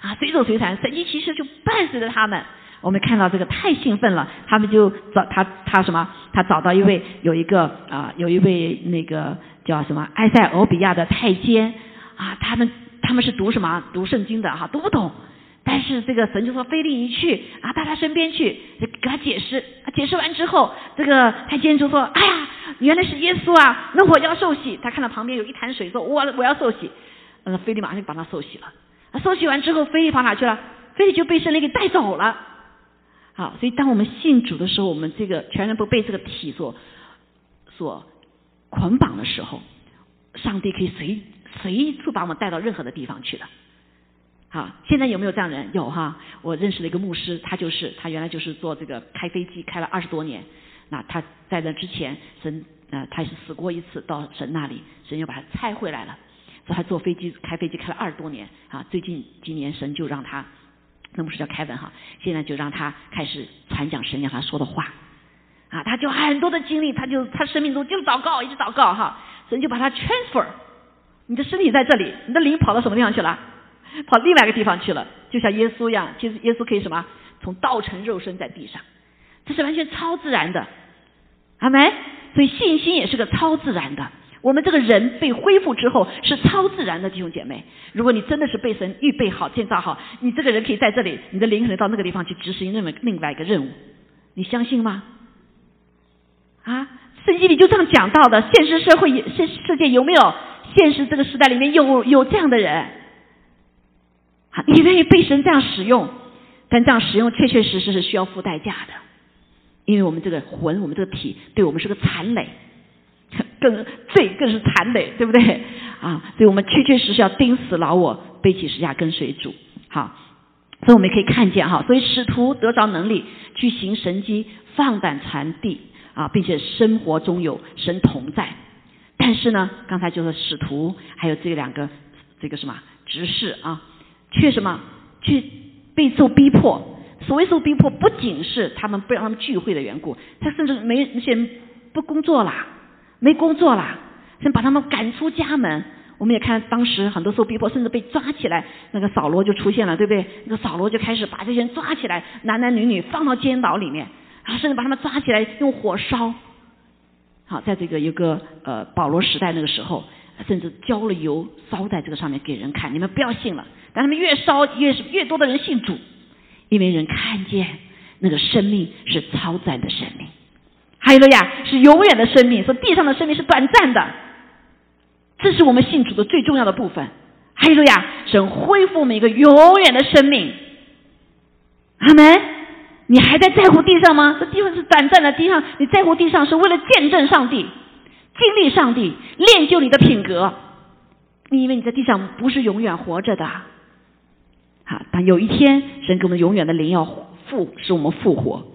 Speaker 1: 啊，随走随传，神迹其实就伴随着他们。我们看到这个太兴奋了，他们就找他他什么？他找到一位有一个啊，有一位那个叫什么埃塞俄比亚的太监啊，他们他们是读什么？读圣经的哈，读不懂。但是这个神就说菲利一去啊，到他身边去给他解释，解释完之后，这个太监就说：“哎呀，原来是耶稣啊！那我要受洗。”他看到旁边有一潭水，说：“我我要受洗。”嗯，菲利马上就帮他受洗了。受洗完之后，菲利跑哪去了？菲利就被圣灵给带走了。好，所以当我们信主的时候，我们这个全然不被这个体所所捆绑的时候，上帝可以随随处把我们带到任何的地方去的。好，现在有没有这样人？有哈，我认识了一个牧师，他就是他原来就是做这个开飞机，开了二十多年。那他在那之前，神呃他是死过一次，到神那里，神又把他拆回来了。所以他坐飞机开飞机开了二十多年啊，最近今年神就让他，那牧师叫凯文哈，现在就让他开始传讲神让他说的话啊，他就很多的经历，他就他生命中就祷告，一直祷告哈，神就把他 transfer，你的身体在这里，你的灵跑到什么地方去了？跑另外一个地方去了，就像耶稣一样，其实耶稣可以什么？从道成肉身在地上，这是完全超自然的，阿门？所以信心也是个超自然的。我们这个人被恢复之后是超自然的弟兄姐妹。如果你真的是被神预备好、建造好，你这个人可以在这里，你的灵可能到那个地方去执行另外另外一个任务。你相信吗？啊，圣经里就这样讲到的。现实社会、世世界有没有现实这个时代里面有有这样的人？你愿意被神这样使用，但这样使用确确实实是需要付代价的，因为我们这个魂，我们这个体，对我们是个残累，更罪更是残累，对不对？啊，所以我们确确实实要钉死老我，背起十架跟随主。好，所以我们可以看见哈，所以使徒得着能力去行神迹，放胆传递啊，并且生活中有神同在。但是呢，刚才就是使徒还有这两个这个什么执事啊。却什么？去被受逼迫。所谓受逼迫，不仅是他们不让他们聚会的缘故，他甚至没那些人不工作啦，没工作啦，甚至把他们赶出家门。我们也看当时很多受逼迫，甚至被抓起来。那个扫罗就出现了，对不对？那个扫罗就开始把这些人抓起来，男男女女放到监牢里面，啊，甚至把他们抓起来用火烧。好，在这个一个呃保罗时代那个时候，甚至浇了油烧在这个上面给人看，你们不要信了。但他们越烧越是越多的人信主，因为人看见那个生命是超载的生命，还有了呀，是永远的生命。说地上的生命是短暂的，这是我们信主的最重要的部分。还有了呀，神恢复我们一个永远的生命。阿门。你还在在乎地上吗？这地方是短暂的，地上你在乎地上是为了见证上帝、经历上帝、练就你的品格。你以为你在地上不是永远活着的？好，但有一天，神给我们永远的灵要复，使我们复活，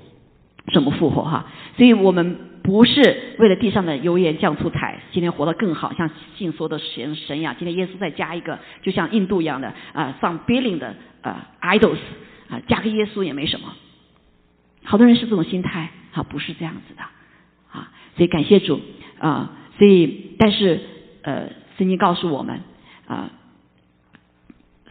Speaker 1: 使我们复活哈。所以我们不是为了地上的油盐酱醋菜，今天活得更好，像信说的神神一样。今天耶稣再加一个，就像印度一样的啊，上 billing 的啊 idols 啊，加个耶稣也没什么。好多人是这种心态，啊，不是这样子的啊。所以感谢主啊，所以但是呃，圣经告诉我们啊，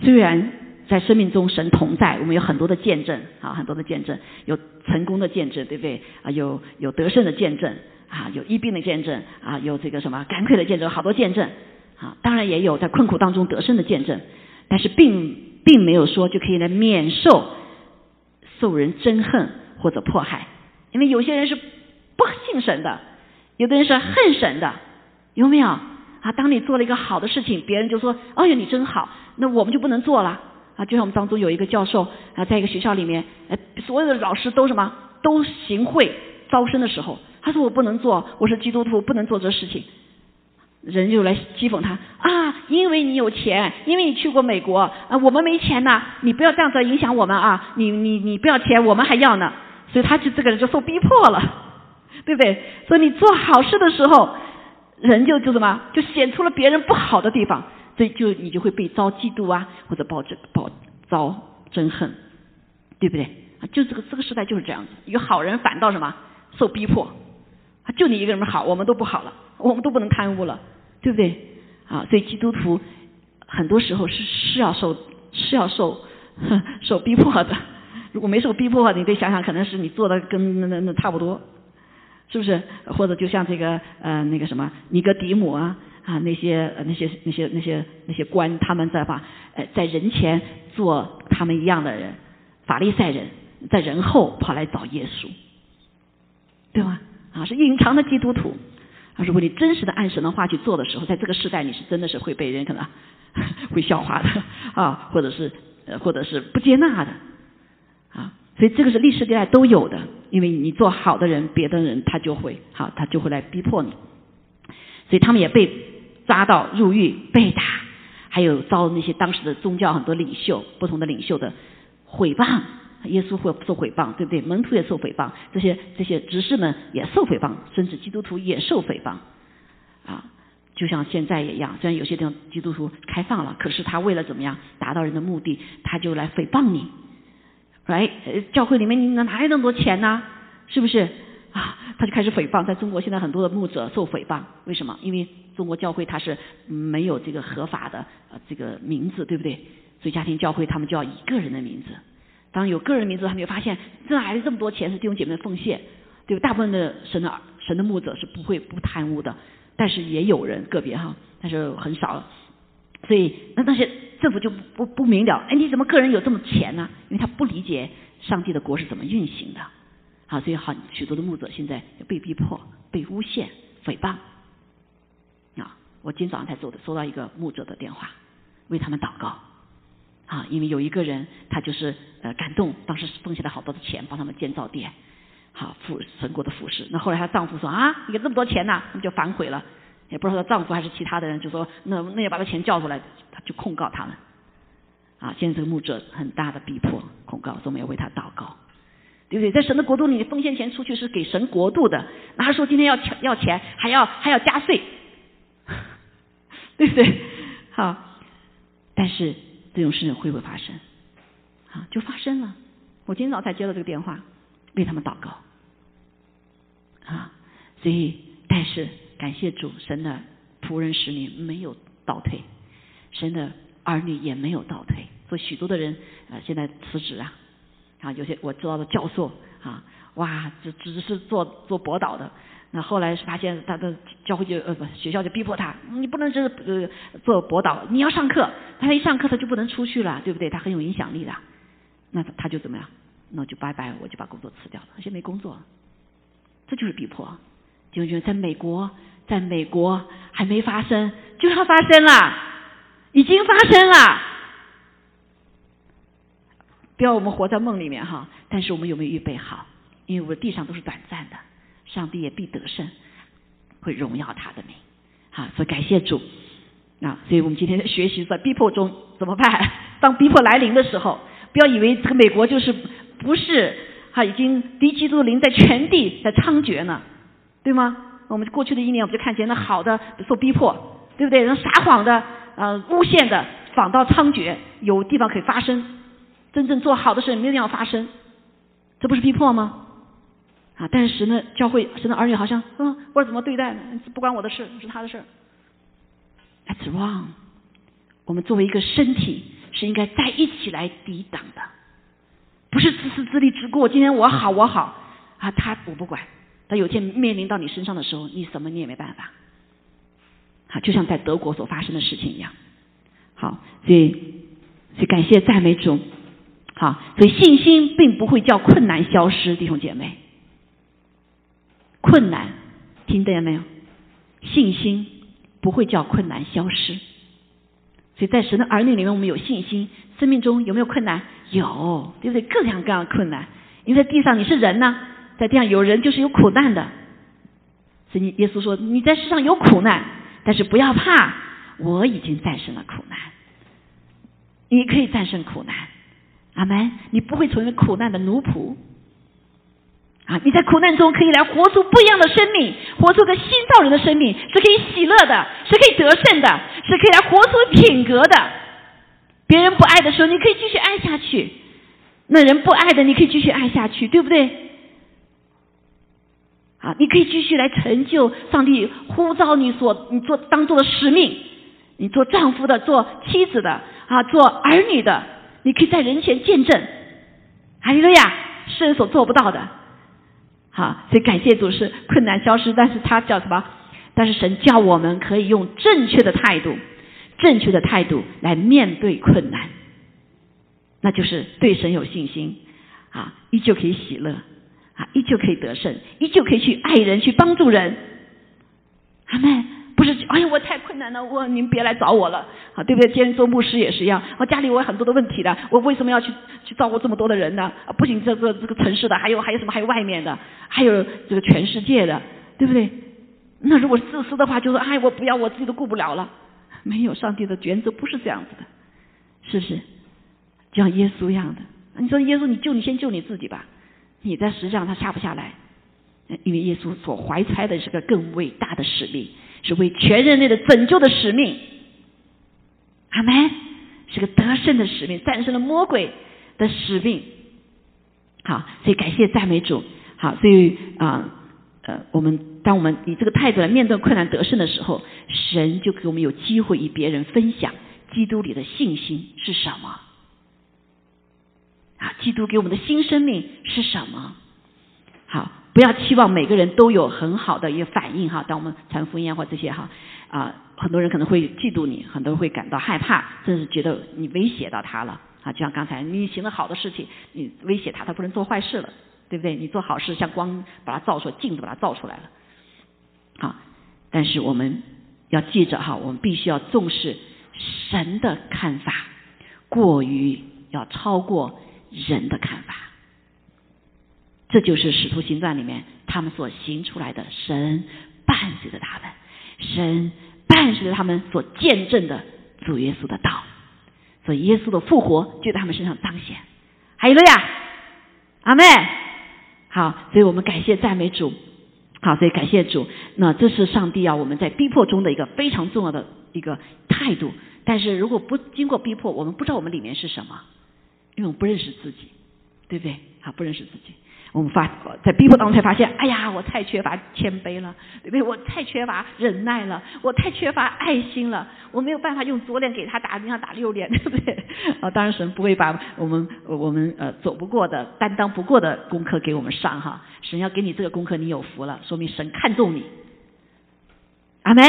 Speaker 1: 虽然。在生命中，神同在，我们有很多的见证啊，很多的见证，有成功的见证，对不对啊？有有得胜的见证啊，有疫病的见证啊，有这个什么感慨的见证，好多见证啊。当然也有在困苦当中得胜的见证，但是并并没有说就可以来免受受人憎恨或者迫害，因为有些人是不信神的，有的人是恨神的，有没有啊？当你做了一个好的事情，别人就说：“哎呀，你真好。”那我们就不能做了。啊，就像我们当中有一个教授啊，在一个学校里面，呃，所有的老师都什么都行贿招生的时候，他说我不能做，我是基督徒，不能做这事情。人就来讥讽他啊，因为你有钱，因为你去过美国啊，我们没钱呐，你不要这样子影响我们啊，你你你不要钱，我们还要呢，所以他就这个人就受逼迫了，对不对？所以你做好事的时候，人就就什么，就显出了别人不好的地方。所以就你就会被遭嫉妒啊，或者报这报遭憎恨，对不对？就这个这个时代就是这样子，一个好人反倒什么受逼迫，就你一个人好，我们都不好了，我们都不能贪污了，对不对？啊，所以基督徒很多时候是是要受是要受受逼迫的，如果没受逼迫的，你得想想，可能是你做的跟那那那差不多，是不是？或者就像这个呃那个什么尼格迪姆啊。啊，那些那些那些那些那些官，他们在把呃在人前做他们一样的人，法利赛人，在人后跑来找耶稣，对吗？啊，是隐藏的基督徒。啊，如果你真实的按神的话去做的时候，在这个时代你是真的是会被人可能会笑话的啊，或者是呃或者是不接纳的啊。所以这个是历史地带都有的，因为你做好的人，别的人他就会好，他就会来逼迫你。所以他们也被。抓到入狱被打，还有遭那些当时的宗教很多领袖不同的领袖的毁谤，耶稣会受诽谤，对不对？门徒也受诽谤，这些这些执事们也受诽谤，甚至基督徒也受诽谤，啊，就像现在也一样，虽然有些地方基督徒开放了，可是他为了怎么样达到人的目的，他就来诽谤你，来，教会里面你哪来那么多钱呢？是不是？啊，他就开始诽谤，在中国现在很多的牧者受诽谤，为什么？因为中国教会它是没有这个合法的呃这个名字，对不对？所以家庭教会他们就要以个人的名字。当然有个人名字，他们就发现这哪来的这么多钱？是弟兄姐妹的奉献，对吧？大部分的神的神的牧者是不会不贪污的，但是也有人个别哈，但是很少。所以那那些政府就不不明了，哎，你怎么个人有这么钱呢？因为他不理解上帝的国是怎么运行的。啊，所以好许多的牧者现在被逼迫、被诬陷、诽谤。啊，我今天早上才收的收到一个牧者的电话，为他们祷告。啊，因为有一个人他就是呃感动，当时奉献了好多的钱帮他们建造店，好服神国的服饰。那后来她丈夫说啊，你给这么多钱呢，他们就反悔了。也不知道她丈夫还是其他的人，就说那那要把他钱叫出来，他就控告他们。啊，现在这个牧者很大的逼迫控告，说我们要为他祷告。对不对？在神的国度里，奉献钱出去是给神国度的。那他说今天要钱要钱，还要还要加税，对不对？好，但是这种事情会不会发生？啊，就发生了。我今天早上才接到这个电话，为他们祷告。啊，所以但是感谢主，神的仆人使女没有倒退，神的儿女也没有倒退，所以许多的人啊现在辞职啊。啊，有些我知道的教授啊，哇，只只是做做博导的，那后来发现他的教会就呃不学校就逼迫他，你不能是呃做博导，你要上课，他一上课他就不能出去了，对不对？他很有影响力的，那他就怎么样？那就拜拜，我就把工作辞掉了，现在没工作，这就是逼迫。就觉得在美国，在美国还没发生，就要发生了，已经发生了。不要我们活在梦里面哈，但是我们有没有预备好？因为我们地上都是短暂的，上帝也必得胜，会荣耀他的名。好，所以感谢主啊！所以我们今天学习在逼迫中怎么办？当逼迫来临的时候，不要以为这个美国就是不是哈，已经敌基督灵在全地在猖獗呢，对吗？我们过去的一年我们就看见那好的受逼迫，对不对？那撒谎的呃诬陷的反倒猖獗，有地方可以发生。真正做好的事没有地方发生，这不是逼迫吗？啊！但是呢，教会神的儿女好像，嗯，我怎么对待呢？不关我的事，是他的事。That's wrong。我们作为一个身体，是应该在一起来抵挡的，不是自私自利，只顾今天我好我好啊，他我不管。但有天面临到你身上的时候，你什么你也没办法。好，就像在德国所发生的事情一样。好，所以，所以感谢赞美主。好，所以信心并不会叫困难消失，弟兄姐妹。困难，听见没有？信心不会叫困难消失。所以在神的儿女里面，我们有信心。生命中有没有困难？有，对不对？各样各样的困难。因为在地上你是人呢，在地上有人就是有苦难的。所以耶稣说：“你在世上有苦难，但是不要怕，我已经战胜了苦难。你可以战胜苦难。”阿门！你不会成为苦难的奴仆啊！你在苦难中可以来活出不一样的生命，活出个新造人的生命，是可以喜乐的，是可以得胜的，是可以来活出品格的。别人不爱的时候，你可以继续爱下去；那人不爱的，你可以继续爱下去，对不对？啊，你可以继续来成就上帝呼召你所你做当做的使命，你做丈夫的，做妻子的，啊，做儿女的。你可以在人前见证，哈利路亚，世人所做不到的，好，所以感谢主是困难消失，但是他叫什么？但是神叫我们可以用正确的态度，正确的态度来面对困难，那就是对神有信心，啊，依旧可以喜乐，啊，依旧可以得胜，依旧可以去爱人，去帮助人，阿妹。不是，哎呀，我太困难了，我您别来找我了，啊，对不对？今天做牧师也是一样，我家里我有很多的问题的，我为什么要去去照顾这么多的人呢？啊，不仅这个这个城市的，还有还有什么？还有外面的，还有这个全世界的，对不对？那如果自私的话，就说哎，我不要，我自己都顾不了了。没有上帝的原则不是这样子的，是不是？就像耶稣一样的，你说耶稣，你救你先救你自己吧，你在实际上他下不下来，因为耶稣所怀揣的是个更伟大的使命，是为全人类的拯救的使命。阿门，是个得胜的使命，战胜了魔鬼的使命。好，所以感谢赞美主。好，所以啊呃，我们当我们以这个态度来面对困难得胜的时候，神就给我们有机会与别人分享基督里的信心是什么。基督给我们的新生命是什么？好，不要期望每个人都有很好的一个反应哈。当我们传福音或这些哈啊，很多人可能会嫉妒你，很多人会感到害怕，甚至觉得你威胁到他了啊。就像刚才你行了好的事情，你威胁他，他不能做坏事了，对不对？你做好事像光把它照出来，镜子把它照出来了。好，但是我们要记着哈，我们必须要重视神的看法，过于要超过。人的看法，这就是使徒行传里面他们所行出来的。神伴随着他们，神伴随着他们所见证的主耶稣的道，所以耶稣的复活就在他们身上彰显。还有了呀，阿妹，好，所以我们感谢赞美主，好，所以感谢主。那这是上帝要我们在逼迫中的一个非常重要的一个态度。但是如果不经过逼迫，我们不知道我们里面是什么。因为我不认识自己，对不对？好，不认识自己，我们发在逼迫当中才发现，哎呀，我太缺乏谦卑了，对不对？我太缺乏忍耐了，我太缺乏爱心了，我没有办法用左脸给他打，你要打右脸，对不对？啊，当然神不会把我们我们呃走不过的、担当不过的功课给我们上哈。神要给你这个功课，你有福了，说明神看重你。阿门。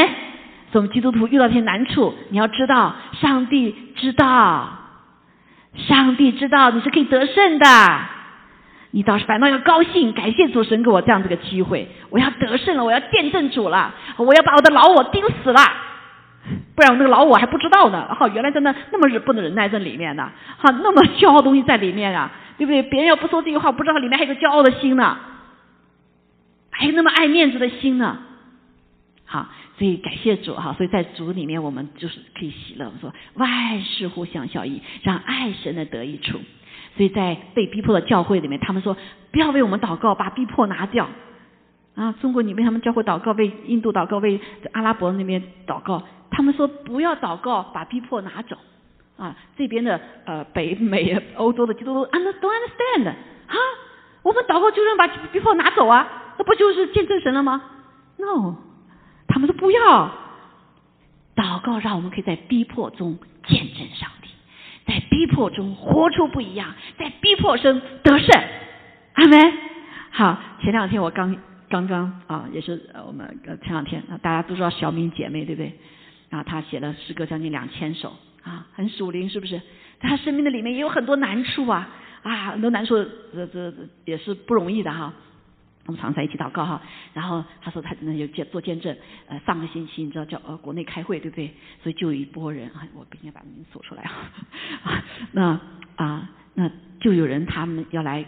Speaker 1: 所以我们基督徒遇到一些难处，你要知道，上帝知道。上帝知道你是可以得胜的，你倒是反倒要高兴，感谢主神给我这样这个机会，我要得胜了，我要见证主了，我要把我的老我钉死了，不然我那个老我还不知道呢。哈，原来在那那么忍不能忍耐在里面呢，哈，那么骄傲东西在里面啊，对不对？别人要不说这句话，不知道里面还有个骄傲的心呢，还有那么爱面子的心呢，好。所以感谢主哈，所以在主里面我们就是可以喜乐。我们说万事互相效益，让爱神的得益处。所以在被逼迫的教会里面，他们说不要为我们祷告，把逼迫拿掉。啊，中国你为他们教会祷告，为印度祷告，为阿拉伯那边祷告。他们说不要祷告，把逼迫拿走。啊，这边的呃北美欧洲的基督徒 under 都 understand 哈，我们祷告就能把逼迫拿走啊？那不就是见证神了吗？No。他们说不要祷告，让我们可以在逼迫中见证上帝，在逼迫中活出不一样，在逼迫中得胜。阿门。好，前两天我刚刚刚啊，也是我们前两天啊，大家都知道小敏姐妹对不对？啊，她写了诗歌将近两千首啊，很属灵，是不是？她生命的里面也有很多难处啊啊，很多难处，这这也是不容易的哈。我们常在一起祷告哈，然后他说他那有见做见证，呃上个星期你知道叫呃国内开会对不对？所以就有一波人啊，我不应该把名字说出来啊，那啊那就有人他们要来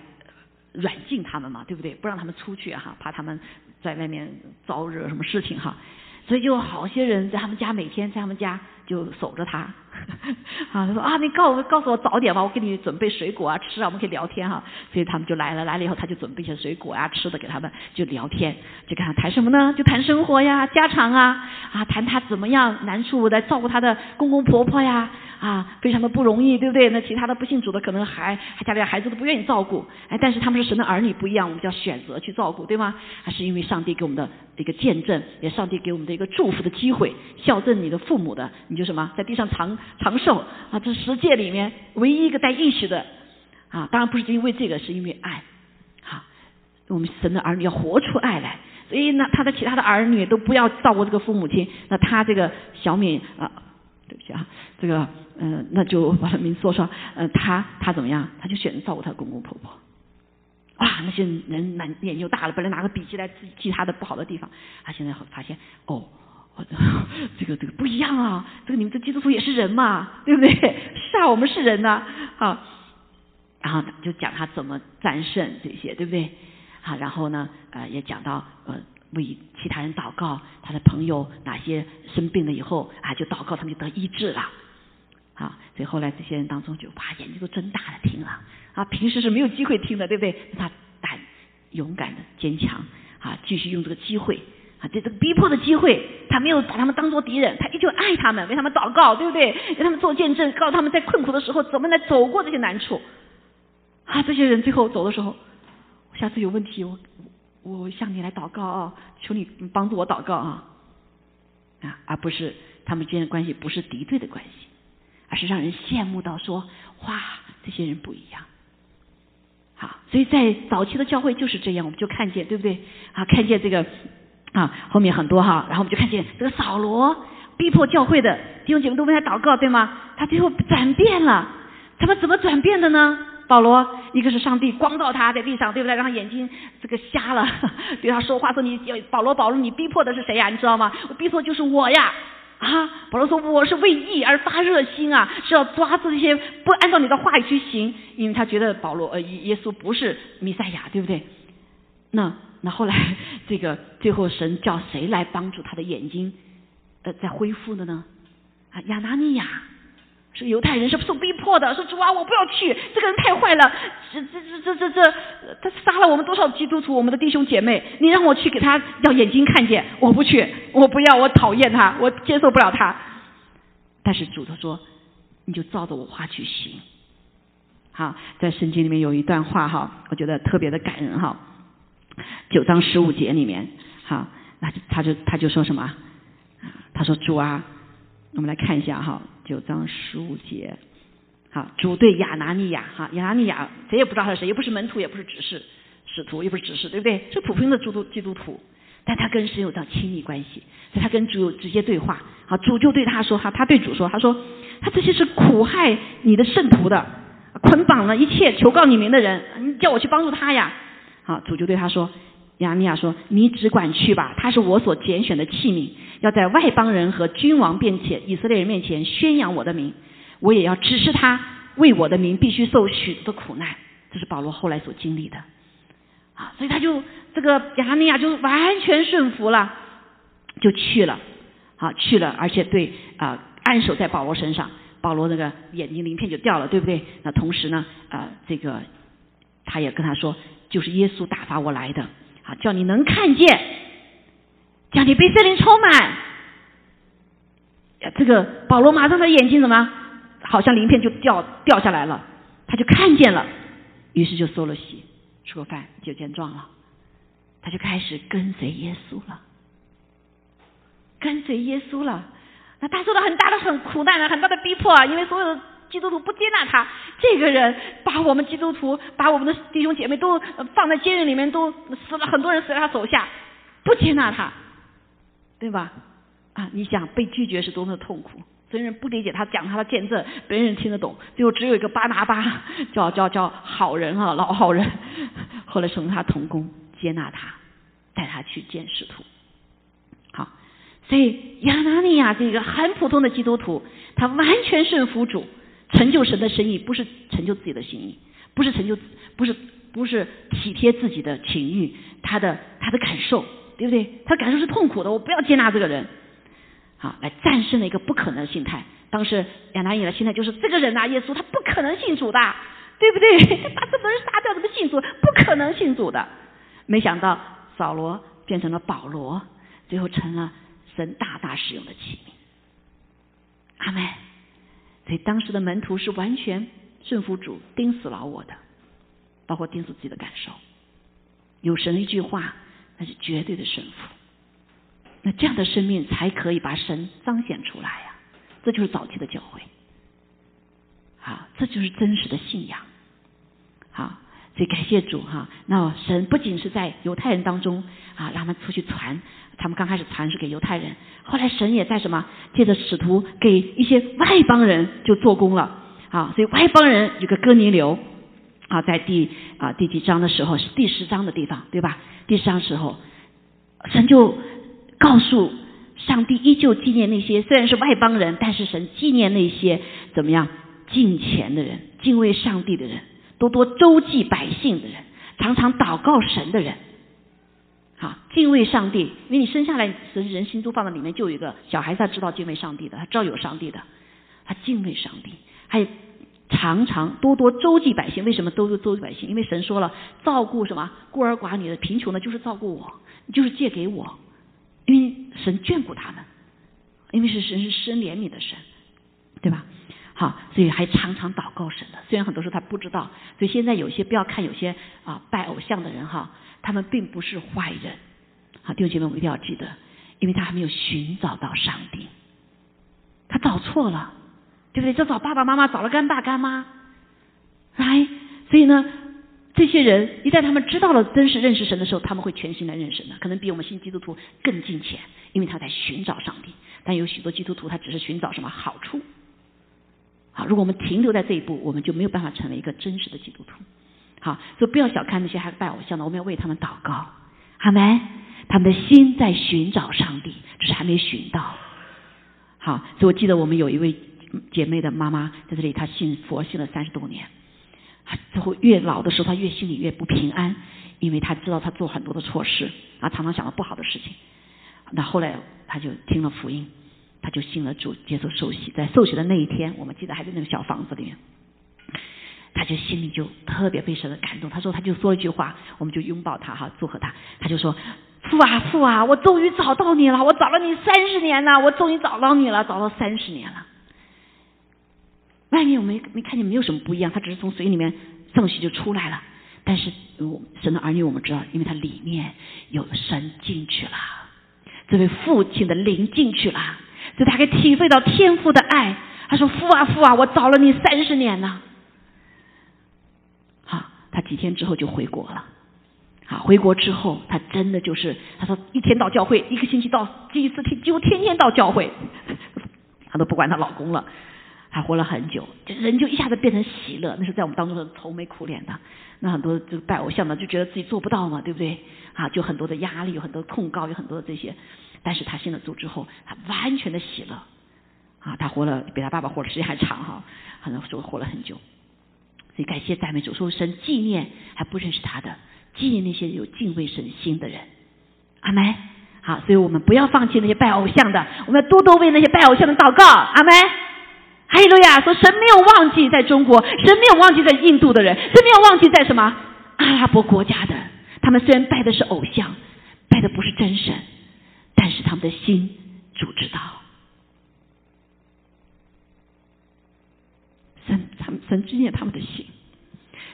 Speaker 1: 软禁他们嘛，对不对？不让他们出去哈，怕他们在外面招惹什么事情哈。所以就好些人在他们家每天在他们家就守着他，啊，他说啊，你告告诉我早点吧，我给你准备水果啊吃啊，我们可以聊天哈。所以他们就来了，来了以后他就准备一些水果啊吃的给他们，就聊天，就跟他谈什么呢？就谈生活呀、家常啊，啊，谈他怎么样难处在照顾他的公公婆婆呀。啊，非常的不容易，对不对？那其他的不信主的可能还还家里孩子都不愿意照顾，哎，但是他们是神的儿女不一样，我们就要选择去照顾，对吗？还是因为上帝给我们的一个见证，也上帝给我们的一个祝福的机会，孝正你的父母的，你就什么在地上长长寿啊？这十界里面唯一一个带应许的啊，当然不是因为这个，是因为爱，好，我们神的儿女要活出爱来，所以呢，他的其他的儿女都不要照顾这个父母亲，那他这个小敏啊。对不起啊，这个嗯，那就把他名字说说，呃，他他怎么样？他就选择照顾他公公婆婆。哇，那些人满脸就大了，本来拿个笔记来记记他的不好的地方，他现在发现哦，这个这个不一样啊，这个你们这基督徒也是人嘛，对不对？是啊，我们是人呐，好，然后就讲他怎么战胜这些，对不对？好，然后呢，呃，也讲到呃。为其他人祷告，他的朋友哪些生病了以后啊，就祷告，他们就得医治了。啊，所以后来这些人当中就把眼睛都睁大了听了啊，平时是没有机会听的，对不对？他胆勇敢的坚强啊，继续用这个机会这这逼迫的机会，他没有把他们当做敌人，他依旧爱他们，为他们祷告，对不对？给他们做见证，告诉他们在困苦的时候怎么来走过这些难处。啊，这些人最后走的时候，下次有问题我我向你来祷告啊，求你帮助我祷告啊啊，而不是他们之间的关系不是敌对的关系。而是让人羡慕到说，哇，这些人不一样。好，所以在早期的教会就是这样，我们就看见，对不对？啊，看见这个啊，后面很多哈，然后我们就看见这个扫罗逼迫教会的弟兄姐妹都为他祷告，对吗？他最后转变了，他们怎么转变的呢？保罗，一个是上帝光照他在地上，对不对？让他眼睛这个瞎了，对他说话说你，保罗，保罗，你逼迫的是谁呀？你知道吗？我逼迫就是我呀。啊，保罗说我是为义而发热心啊，是要抓住这些不按照你的话语去行，因为他觉得保罗呃耶稣不是弥赛亚，对不对？那那后来这个最后神叫谁来帮助他的眼睛呃在恢复的呢？啊亚拿尼亚。是犹太人是受逼迫的，说主啊，我不要去，这个人太坏了，这这这这这这，他杀了我们多少基督徒，我们的弟兄姐妹，你让我去给他要眼睛看见，我不去，我不要，我讨厌他，我接受不了他。但是主他说，你就照着我话去行。好，在圣经里面有一段话哈，我觉得特别的感人哈，九章十五节里面，好，那他就他就说什么啊？他说主啊，我们来看一下哈。九章十五节，好，主对亚拿尼亚，哈，亚拿尼亚谁也不知道他是谁，也不是门徒，也不是执事，使徒，也不是执事，对不对？是普通的基督基督徒，但他跟神有道亲密关系，所以他跟主有直接对话。好，主就对他说，哈，他对主说，他说，他这些是苦害你的圣徒的，捆绑了一切求告你名的人，你叫我去帮助他呀。好，主就对他说。亚尼亚说：“你只管去吧，他是我所拣选的器皿，要在外邦人和君王面前、以色列人面前宣扬我的名。我也要指示他，为我的名必须受许多的苦难。这是保罗后来所经历的。啊，所以他就这个亚尼亚就完全顺服了，就去了。好，去了，而且对啊，安守在保罗身上，保罗那个眼睛鳞片就掉了，对不对？那同时呢，啊，这个他也跟他说，就是耶稣打发我来的。”好，叫你能看见，叫你被圣灵充满。这个保罗马上的眼睛怎么，好像鳞片就掉掉下来了，他就看见了，于是就收了喜，吃个饭就见状了，他就开始跟随耶稣了，跟随耶稣了。那他受到很大的很苦难的很大的逼迫啊，因为所有的。基督徒不接纳他，这个人把我们基督徒，把我们的弟兄姐妹都放在监狱里面，都死了很多人死在他手下，不接纳他，对吧？啊，你想被拒绝是多么的痛苦，别人不理解他讲他的见证，别人听得懂，最后只有一个巴拿巴，叫叫叫好人啊，老好人，后来成为他同工，接纳他，带他去见使徒。好，所以亚拿尼亚这个很普通的基督徒，他完全顺服主。成就神的生意，不是成就自己的心意，不是成就，不是不是体贴自己的情欲，他的他的感受，对不对？他的感受是痛苦的，我不要接纳这个人，好，来战胜了一个不可能的心态。当时亚拿尼的心态就是这个人啊，耶稣他不可能信主的，对不对？把这么多人杀掉，怎么信主？不可能信主的。没想到扫罗变成了保罗，最后成了神大大使用的器皿。阿门。所以当时的门徒是完全顺服主，钉死了我的，包括钉死自己的感受。有神的一句话，那是绝对的顺服。那这样的生命才可以把神彰显出来呀！这就是早期的教会。好，这就是真实的信仰。好，所以感谢主哈。那神不仅是在犹太人当中啊，让他们出去传。他们刚开始传是给犹太人，后来神也在什么借着使徒给一些外邦人就做工了啊，所以外邦人有个哥尼流啊，在第啊第几章的时候是第十章的地方对吧？第十章时候，神就告诉上帝依旧纪念那些虽然是外邦人，但是神纪念那些怎么样敬虔的人、敬畏上帝的人、多多周济百姓的人、常常祷告神的人。好，敬畏上帝，因为你生下来，神人心都放在里面，就有一个小孩子，他知道敬畏上帝的，他知道有上帝的，他敬畏上帝，还有常常多多周济百姓。为什么都是周济百姓？因为神说了，照顾什么孤儿寡女的、贫穷的，就是照顾我，就是借给我，因为神眷顾他们，因为是神是生怜悯的神，对吧？好，所以还常常祷告神的。虽然很多时候他不知道，所以现在有些不要看有些啊拜偶像的人哈，他们并不是坏人。好，弟兄姐妹，我们一定要记得，因为他还没有寻找到上帝，他找错了，对不对？就找爸爸妈妈，找了干爸干妈，来，所以呢，这些人一旦他们知道了真实认识神的时候，他们会全心来认识的，可能比我们新基督徒更近前，因为他在寻找上帝。但有许多基督徒，他只是寻找什么好处。好，如果我们停留在这一步，我们就没有办法成为一个真实的基督徒。好，所以不要小看那些还拜偶像的，我们要为他们祷告。好没？他们的心在寻找上帝，只是还没寻到。好，所以我记得我们有一位姐妹的妈妈在这里，她信佛信了三十多年，最后越老的时候，她越心里越不平安，因为她知道她做很多的错事，啊，常常想到不好的事情。那后来她就听了福音。他就信了主，接受受洗。在受洗的那一天，我们记得还在那个小房子里面，他就心里就特别被神的感动。他说，他就说了一句话，我们就拥抱他哈，祝贺他。他就说：“父啊父啊，我终于找到你了！我找了你三十年了，我终于找到你了，找了三十年了。”外面我没没看见没有什么不一样，他只是从水里面圣洗就出来了。但是神的儿女我们知道，因为他里面有神进去了，这位父亲的灵进去了。所以他可以体会到天父的爱。他说：“父啊父啊，我找了你三十年了。”好，他几天之后就回国了。好，回国之后，他真的就是他说一天到教会，一个星期到几次天，几乎天天到教会，他都不管她老公了。还活了很久，就人就一下子变成喜乐。那是在我们当中的愁眉苦脸的。那很多就拜偶像的，就觉得自己做不到嘛，对不对？啊，就很多的压力，有很多控告，有很多的这些。但是他信了主之后，他完全的喜乐，啊，他活了比他爸爸活的时间还长哈，可能说活了很久。所以感谢赞美主，说神纪念还不认识他的，纪念那些有敬畏神心的人。阿门。好，所以我们不要放弃那些拜偶像的，我们要多多为那些拜偶像的祷告。阿门。哈利路亚，说神没有忘记在中国，神没有忘记在印度的人，神没有忘记在什么阿拉伯国家的，他们虽然拜的是偶像，拜的不是真神。但是他们的心主知道，神他们神纪念他们的心，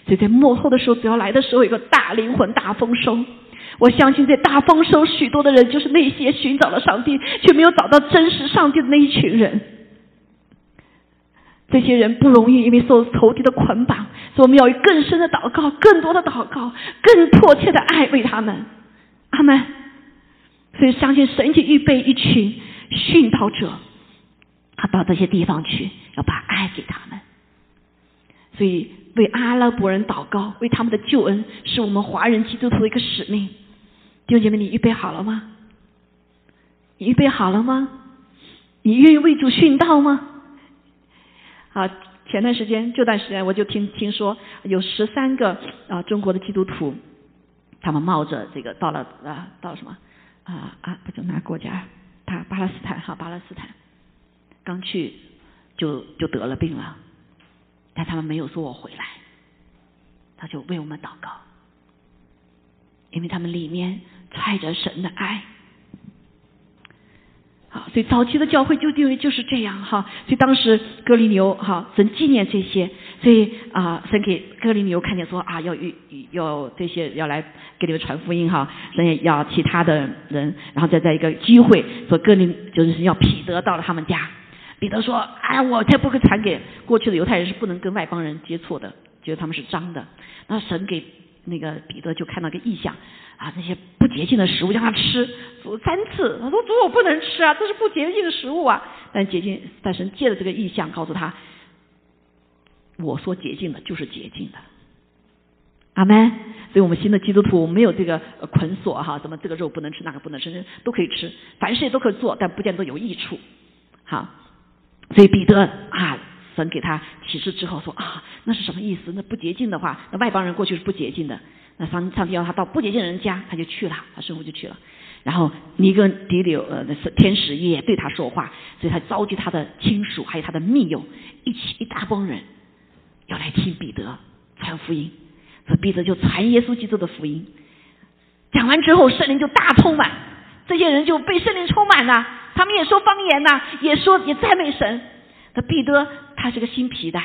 Speaker 1: 所以在幕后的时候，只要来的时候，有个大灵魂大丰收。我相信在大丰收，许多的人就是那些寻找了上帝却没有找到真实上帝的那一群人。这些人不容易，因为受仇敌的捆绑，所以我们要有更深的祷告，更多的祷告，更迫切的爱为他们。阿门。所以，相信神已经预备一群殉道者，他到这些地方去，要把爱给他们。所以，为阿拉伯人祷告，为他们的救恩，是我们华人基督徒的一个使命。弟兄姐妹，你预备好了吗？你预备好了吗？你愿意为主殉道吗？啊，前段时间，这段时间，我就听听说有十三个啊中国的基督徒，他们冒着这个到了啊到什么？啊啊！不就哪国家？巴巴勒斯坦哈，巴勒斯坦刚去就就得了病了，但他们没有说我回来，他就为我们祷告，因为他们里面揣着神的爱。啊，所以早期的教会就定为就是这样哈。所以当时哥林牛哈，神纪念这些，所以啊，神给哥林牛看见说啊，要与要这些要来给你们传福音哈，神也要其他的人，然后再在一个机会说哥林就是要彼得到了他们家，彼得说，哎，我才不会传给过去的犹太人是不能跟外邦人接触的，觉得他们是脏的。那神给那个彼得就看到个异象。啊，那些不洁净的食物让他吃，煮三次。他说：“主，我不能吃啊，这是不洁净的食物啊。”但洁净，但神借着这个意象，告诉他：“我说洁净的，就是洁净的。”阿门。所以我们新的基督徒没有这个捆锁哈，什么这个肉不能吃，那个不能吃，都可以吃，凡事都可以做，但不见得有益处。好，所以彼得啊，神给他启示之后说啊，那是什么意思？那不洁净的话，那外邦人过去是不洁净的。那上上帝要他到不洁净人家，他就去了，他师傅就去了。然后尼哥底里呃，那是天使也对他说话，所以他召集他的亲属还有他的密友，一起一大帮人要来听彼得传福音。所以彼得就传耶稣基督的福音。讲完之后，圣灵就大充满，这些人就被圣灵充满了，他们也说方言呐，也说也赞美神。那彼得他是个新皮带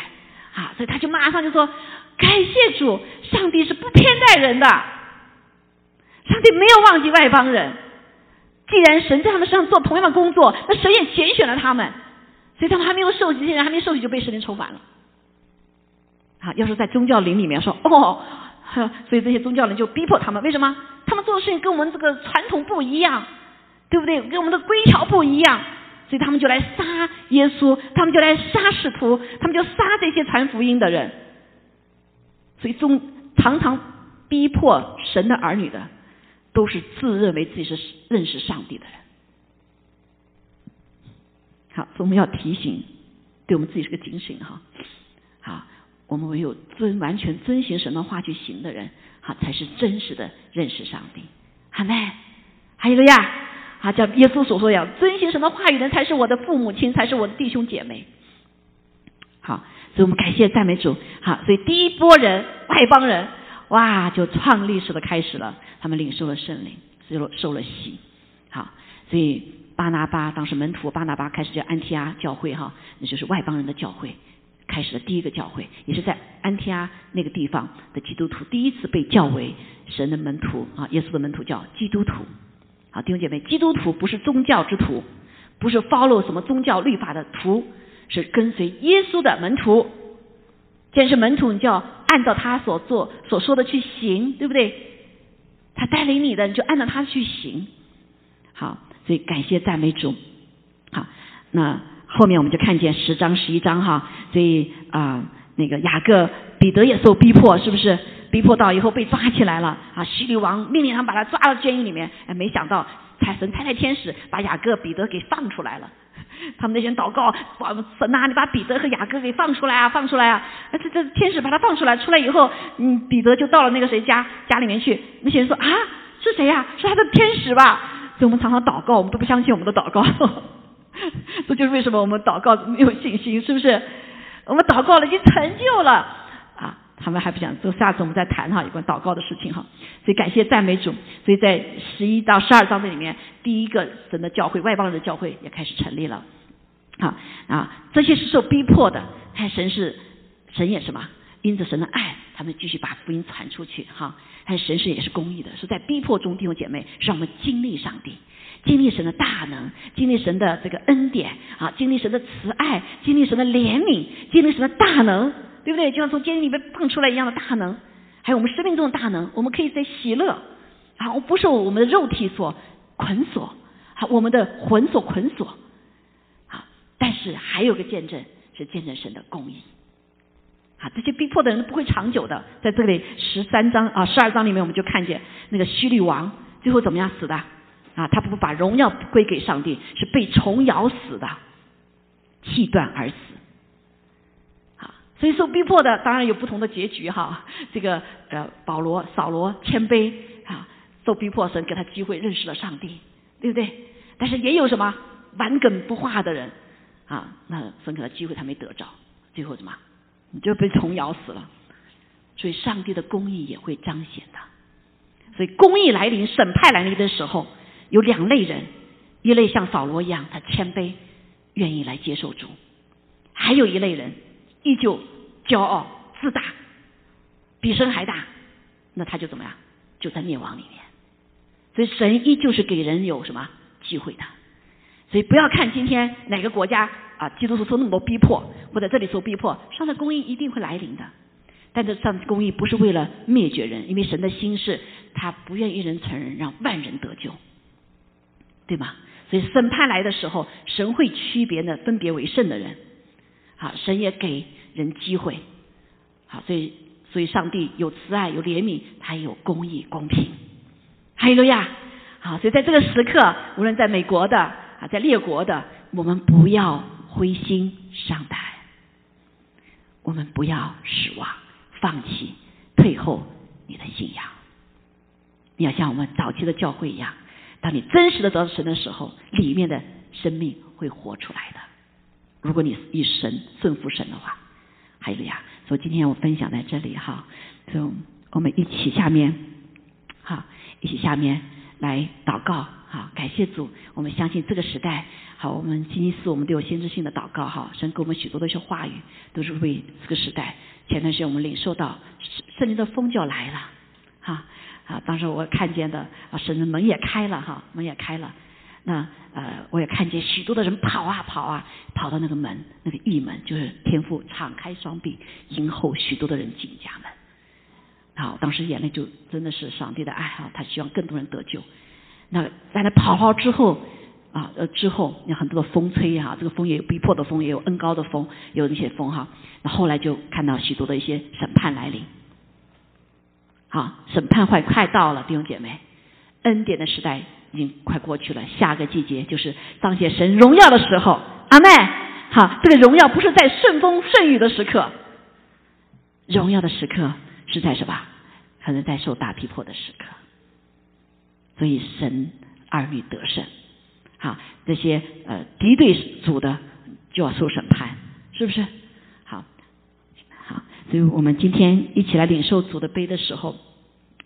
Speaker 1: 啊，所以他就马上就说：“感谢主，上帝是不偏待人的，上帝没有忘记外邦人。既然神在他们身上做同样的工作，那神也拣选了他们，所以他们还没有受洗，这些人还没受洗就被神灵充满了。啊，要是在宗教灵里面说哦，所以这些宗教人就逼迫他们，为什么？他们做的事情跟我们这个传统不一样，对不对？跟我们的规条不一样。”所以他们就来杀耶稣，他们就来杀使徒，他们就杀这些传福音的人。所以中常常逼迫神的儿女的，都是自认为自己是认识上帝的人。好，所以我们要提醒，对我们自己是个警醒哈。好，我们唯有遵完全遵循神的话去行的人，好才是真实的认识上帝。好没？还有个呀。啊，叫耶稣所说样，遵循神的话语的才是我的父母亲，才是我的弟兄姐妹。好，所以我们感谢赞美主。好，所以第一波人外邦人，哇，就创历史的开始了。他们领受了圣灵，受受了洗。好，所以巴拿巴当时门徒巴拿巴开始叫安提阿教会哈，那就是外邦人的教会，开始了第一个教会，也是在安提阿那个地方的基督徒第一次被叫为神的门徒啊，耶稣的门徒叫基督徒。好，弟兄姐妹，基督徒不是宗教之徒，不是 follow 什么宗教律法的徒，是跟随耶稣的门徒。既然是门徒，你就要按照他所做所说的去行，对不对？他带领你的，你就按照他去行。好，所以感谢赞美主。好，那后面我们就看见十章十一章哈，所以啊，那个雅各彼得也受逼迫，是不是？逼迫到以后被抓起来了啊！希律王命令他们把他抓到监狱里面，哎，没想到财神太太天使把雅各、彼得给放出来了。他们那些祷告，神呐，你把彼得和雅各给放出来啊，放出来啊！这这天使把他放出来，出来以后，嗯，彼得就到了那个谁家家里面去。那些人说啊，是谁呀？是他的天使吧？所以我们常常祷告，我们都不相信我们的祷告。这就是为什么我们祷告没有信心，是不是？我们祷告了，已经成就了。他们还不想，就下次我们再谈哈，有关祷告的事情哈。所以感谢赞美主，所以在十一到十二章这里面，第一个神的教会，外邦人的教会也开始成立了。啊啊，这些是受逼迫的，看神是神也什么，因着神的爱，他们继续把福音传出去哈。看神是也是公义的，是在逼迫中弟兄姐妹，让我们经历上帝，经历神的大能，经历神的这个恩典啊，经历神的慈爱，经历神的怜悯，经历神的大能。对不对？就像从监狱里面蹦出来一样的大能，还有我们生命中的大能，我们可以在喜乐，啊，不受我们的肉体所捆锁，好，我们的魂所捆锁，好，但是还有个见证是见证神的公义，啊，这些逼迫的人不会长久的，在这里十三章啊十二章里面我们就看见那个虚律王最后怎么样死的啊？他不把荣耀归给上帝，是被虫咬死的，气断而死。所以受逼迫的当然有不同的结局哈。这个呃保罗扫罗谦卑啊，受逼迫神给他机会认识了上帝，对不对？但是也有什么顽梗不化的人啊，那神给他机会他没得着，最后什么你就被虫咬死了。所以上帝的公义也会彰显的。所以公义来临、审判来临的时候，有两类人：一类像扫罗一样，他谦卑，愿意来接受主；还有一类人。依旧骄傲自大，比神还大，那他就怎么样？就在灭亡里面。所以神依旧是给人有什么机会的。所以不要看今天哪个国家啊，基督徒受那么多逼迫，或者这里受逼迫，上帝公义一定会来临的。但这上帝公义不是为了灭绝人，因为神的心是，他不愿一人承认，让万人得救，对吗？所以审判来的时候，神会区别呢，分别为圣的人。好，神也给人机会，好，所以所以上帝有慈爱，有怜悯，他也有公义、公平。还有呀，好，所以在这个时刻，无论在美国的啊，在列国的，我们不要灰心丧胆，我们不要失望、放弃、退后你的信仰。你要像我们早期的教会一样，当你真实的得到神的时候，里面的生命会活出来的。如果你以神顺服神的话，还有呀，所以今天我分享在这里哈，就我们一起下面，好，一起下面来祷告，好，感谢主，我们相信这个时代，好，我们星期四我们都有先知性的祷告哈，神给我们许多的一些话语，都是为这个时代。前段时间我们领受到圣灵的风就要来了，哈。啊，当时我看见的啊，神的门也开了哈，门也开了。那呃，我也看见许多的人跑啊跑啊，跑到那个门，那个义门，就是天父敞开双臂迎候许多的人进家门。好，当时眼泪就真的是上帝的爱哈，他希望更多人得救。那在那跑好之后啊呃之后，有很多的风吹哈，这个风也有逼迫的风，也有恩高的风，有那些风哈。那后来就看到许多的一些审判来临。啊，审判快快到了，弟兄姐妹，恩典的时代已经快过去了。下个季节就是彰显神荣耀的时候。阿妹，好，这个荣耀不是在顺风顺雨的时刻，荣耀的时刻是在什么？可能在受大逼迫的时刻。所以神儿女得胜，好，这些呃敌对主的就要受审判，是不是？好，好所以我们今天一起来领受主的杯的时候，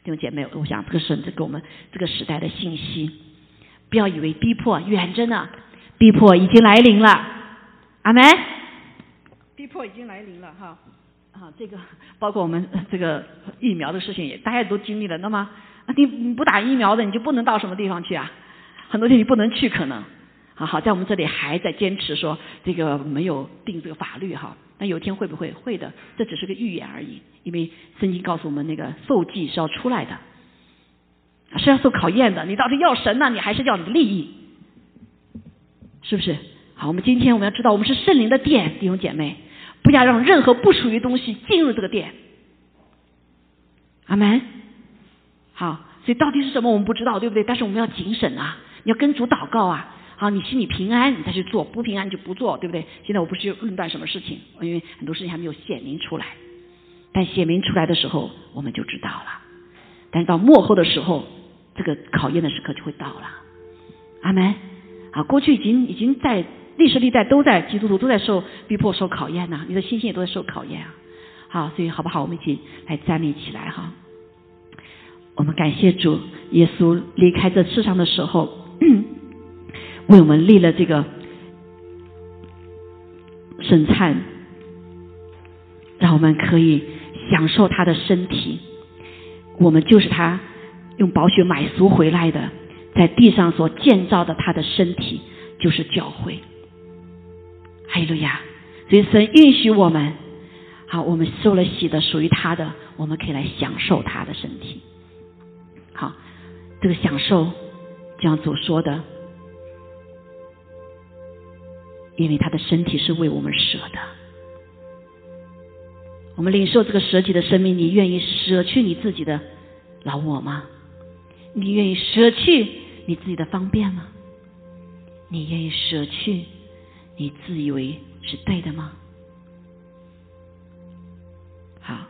Speaker 1: 弟兄姐妹，我想这个是这给我们这个时代的信息。不要以为逼迫远着呢，逼迫已经来临了。阿门。逼迫已经来临了哈。啊，这个包括我们这个疫苗的事情也大家都经历了。那么你不打疫苗的你就不能到什么地方去啊？很多地方你不能去可能。好好在我们这里还在坚持说这个没有定这个法律哈。那有一天会不会会的？这只是个预言而已，因为圣经告诉我们，那个受祭是要出来的，是要受考验的。你到底要神呢，你还是要你的利益？是不是？好，我们今天我们要知道，我们是圣灵的殿，弟兄姐妹，不要让任何不属于东西进入这个殿。阿门。好，所以到底是什么我们不知道，对不对？但是我们要谨慎啊，你要跟主祷告啊。好，你心里平安，你再去做；不平安就不做，对不对？现在我不是论断什么事情，因为很多事情还没有显明出来。但显明出来的时候，我们就知道了。但是到幕后的时候，这个考验的时刻就会到了。阿门。啊，过去已经已经在历史历代都在基督徒都在受逼迫、受考验呢。你的信心也都在受考验啊。好，所以好不好？我们一起来站立起来哈。我们感谢主，耶稣离开这世上的时候。为我们立了这个圣餐，让我们可以享受他的身体。我们就是他用宝血买赎回来的，在地上所建造的他的身体，就是教会。哈利路亚！所以神允许我们，好，我们受了洗的，属于他的，我们可以来享受他的身体。好，这个享受，就像主说的。因为他的身体是为我们舍的，我们领受这个舍己的生命，你愿意舍去你自己的老我吗？你愿意舍去你自己的方便吗？你愿意舍去你自以为是对的吗？好，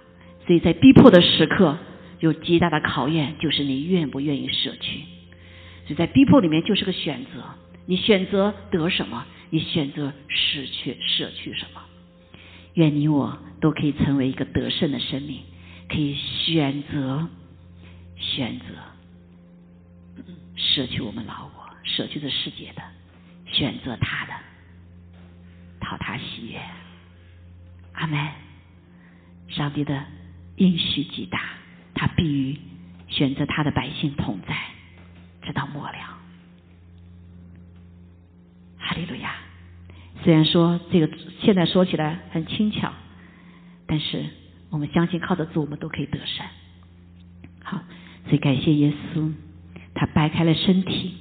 Speaker 1: 所以在逼迫的时刻，有极大的考验，就是你愿不愿意舍去。所以在逼迫里面，就是个选择，你选择得什么？你选择失去、舍去什么？愿你我都可以成为一个得胜的生命，可以选择、选择舍去我们老我，舍去这世界的，选择他的，讨他喜悦。阿门。上帝的应许极大，他必与选择他的百姓同在，直到末了。哈利路亚！虽然说这个现在说起来很轻巧，但是我们相信靠着主，我们都可以得胜。好，所以感谢耶稣，他掰开了身体，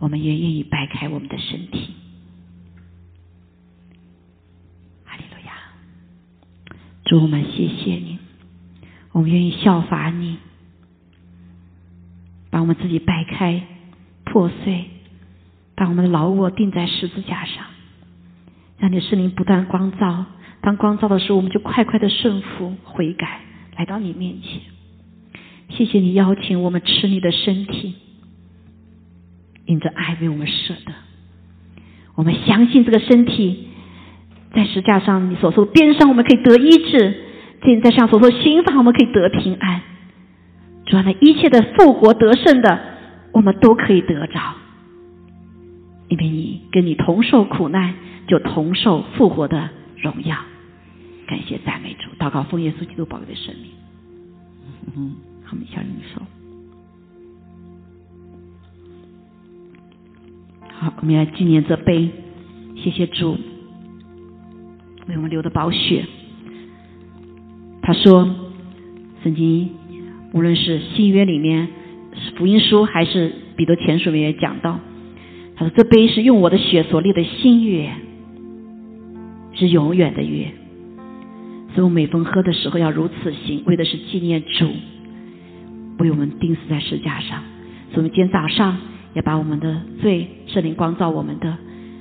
Speaker 1: 我们也愿意掰开我们的身体。哈利路亚！主，我们谢谢你，我们愿意效法你，把我们自己掰开、破碎。把我们的老我钉在十字架上，让你的圣灵不断光照。当光照的时候，我们就快快的顺服、悔改，来到你面前。谢谢你邀请我们吃你的身体，因着爱为我们舍得。我们相信这个身体在石架上你所受鞭伤，我们可以得医治；在上所受刑罚，我们可以得平安。主啊，那一切的复活得胜的，我们都可以得着，因为你跟你同受苦难，就同受复活的荣耀。感谢赞美主，祷告奉耶稣基督宝贵的生命。嗯，好，我们向你说。好，我们来纪念这杯，谢谢主为我们流的宝血。他说，圣经无论是新约里面福音书，还是彼得前书里面也讲到，他说这杯是用我的血所立的新约，是永远的约。所以我每逢喝的时候要如此行，为的是纪念主为我们钉死在石架上。所以我们今天早上要把我们的罪，圣灵光照我们的，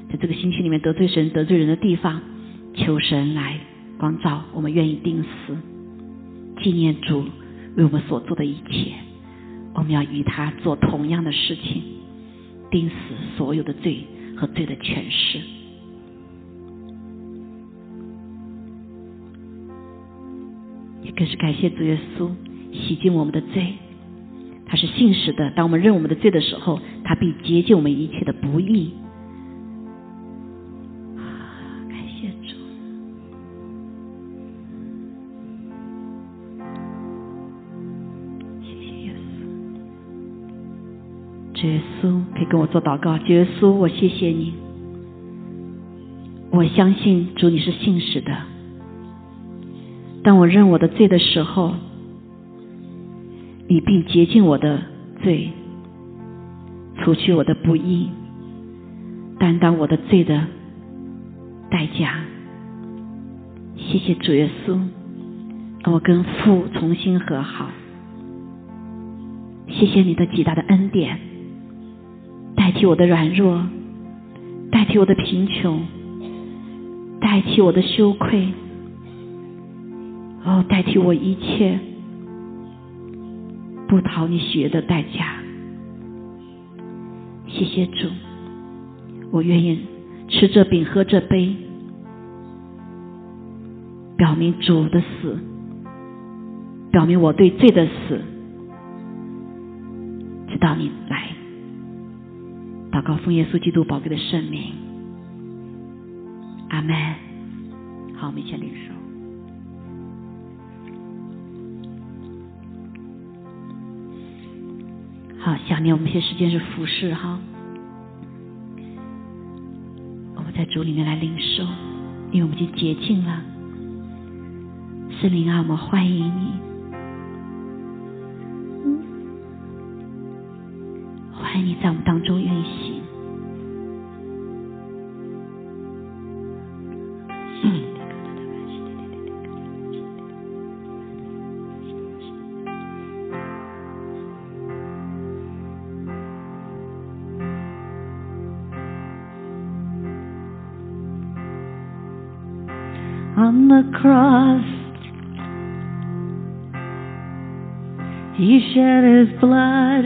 Speaker 1: 在这个星期里面得罪神、得罪人的地方，求神来光照。我们愿意钉死，纪念主为我们所做的一切。我们要与他做同样的事情，钉死所有的罪和罪的权势。也更是感谢主耶稣洗净我们的罪，他是信实的。当我们认我们的罪的时候，他必洁净我们一切的不义。跟我做祷告。耶稣，我谢谢你，我相信主你是信实的。当我认我的罪的时候，你必洁净我的罪，除去我的不义，担当我的罪的代价。谢谢主耶稣，我跟父重新和好。谢谢你的极大的恩典，代替我的软弱，代替我的贫穷，代替我的羞愧。哦，代替我一切不讨你喜悦的代价，谢谢主，我愿意吃这饼喝这杯，表明主的死，表明我对罪的死，直到你，祷告奉耶稣基督宝贵的圣名，阿门。好，我们一起领受。好，想念我们一些时间是服侍哈，我们在主里面来领受，因为我们已经洁净了。圣灵啊，我们欢迎你，欢迎你在我们当中运行。
Speaker 3: shed his blood.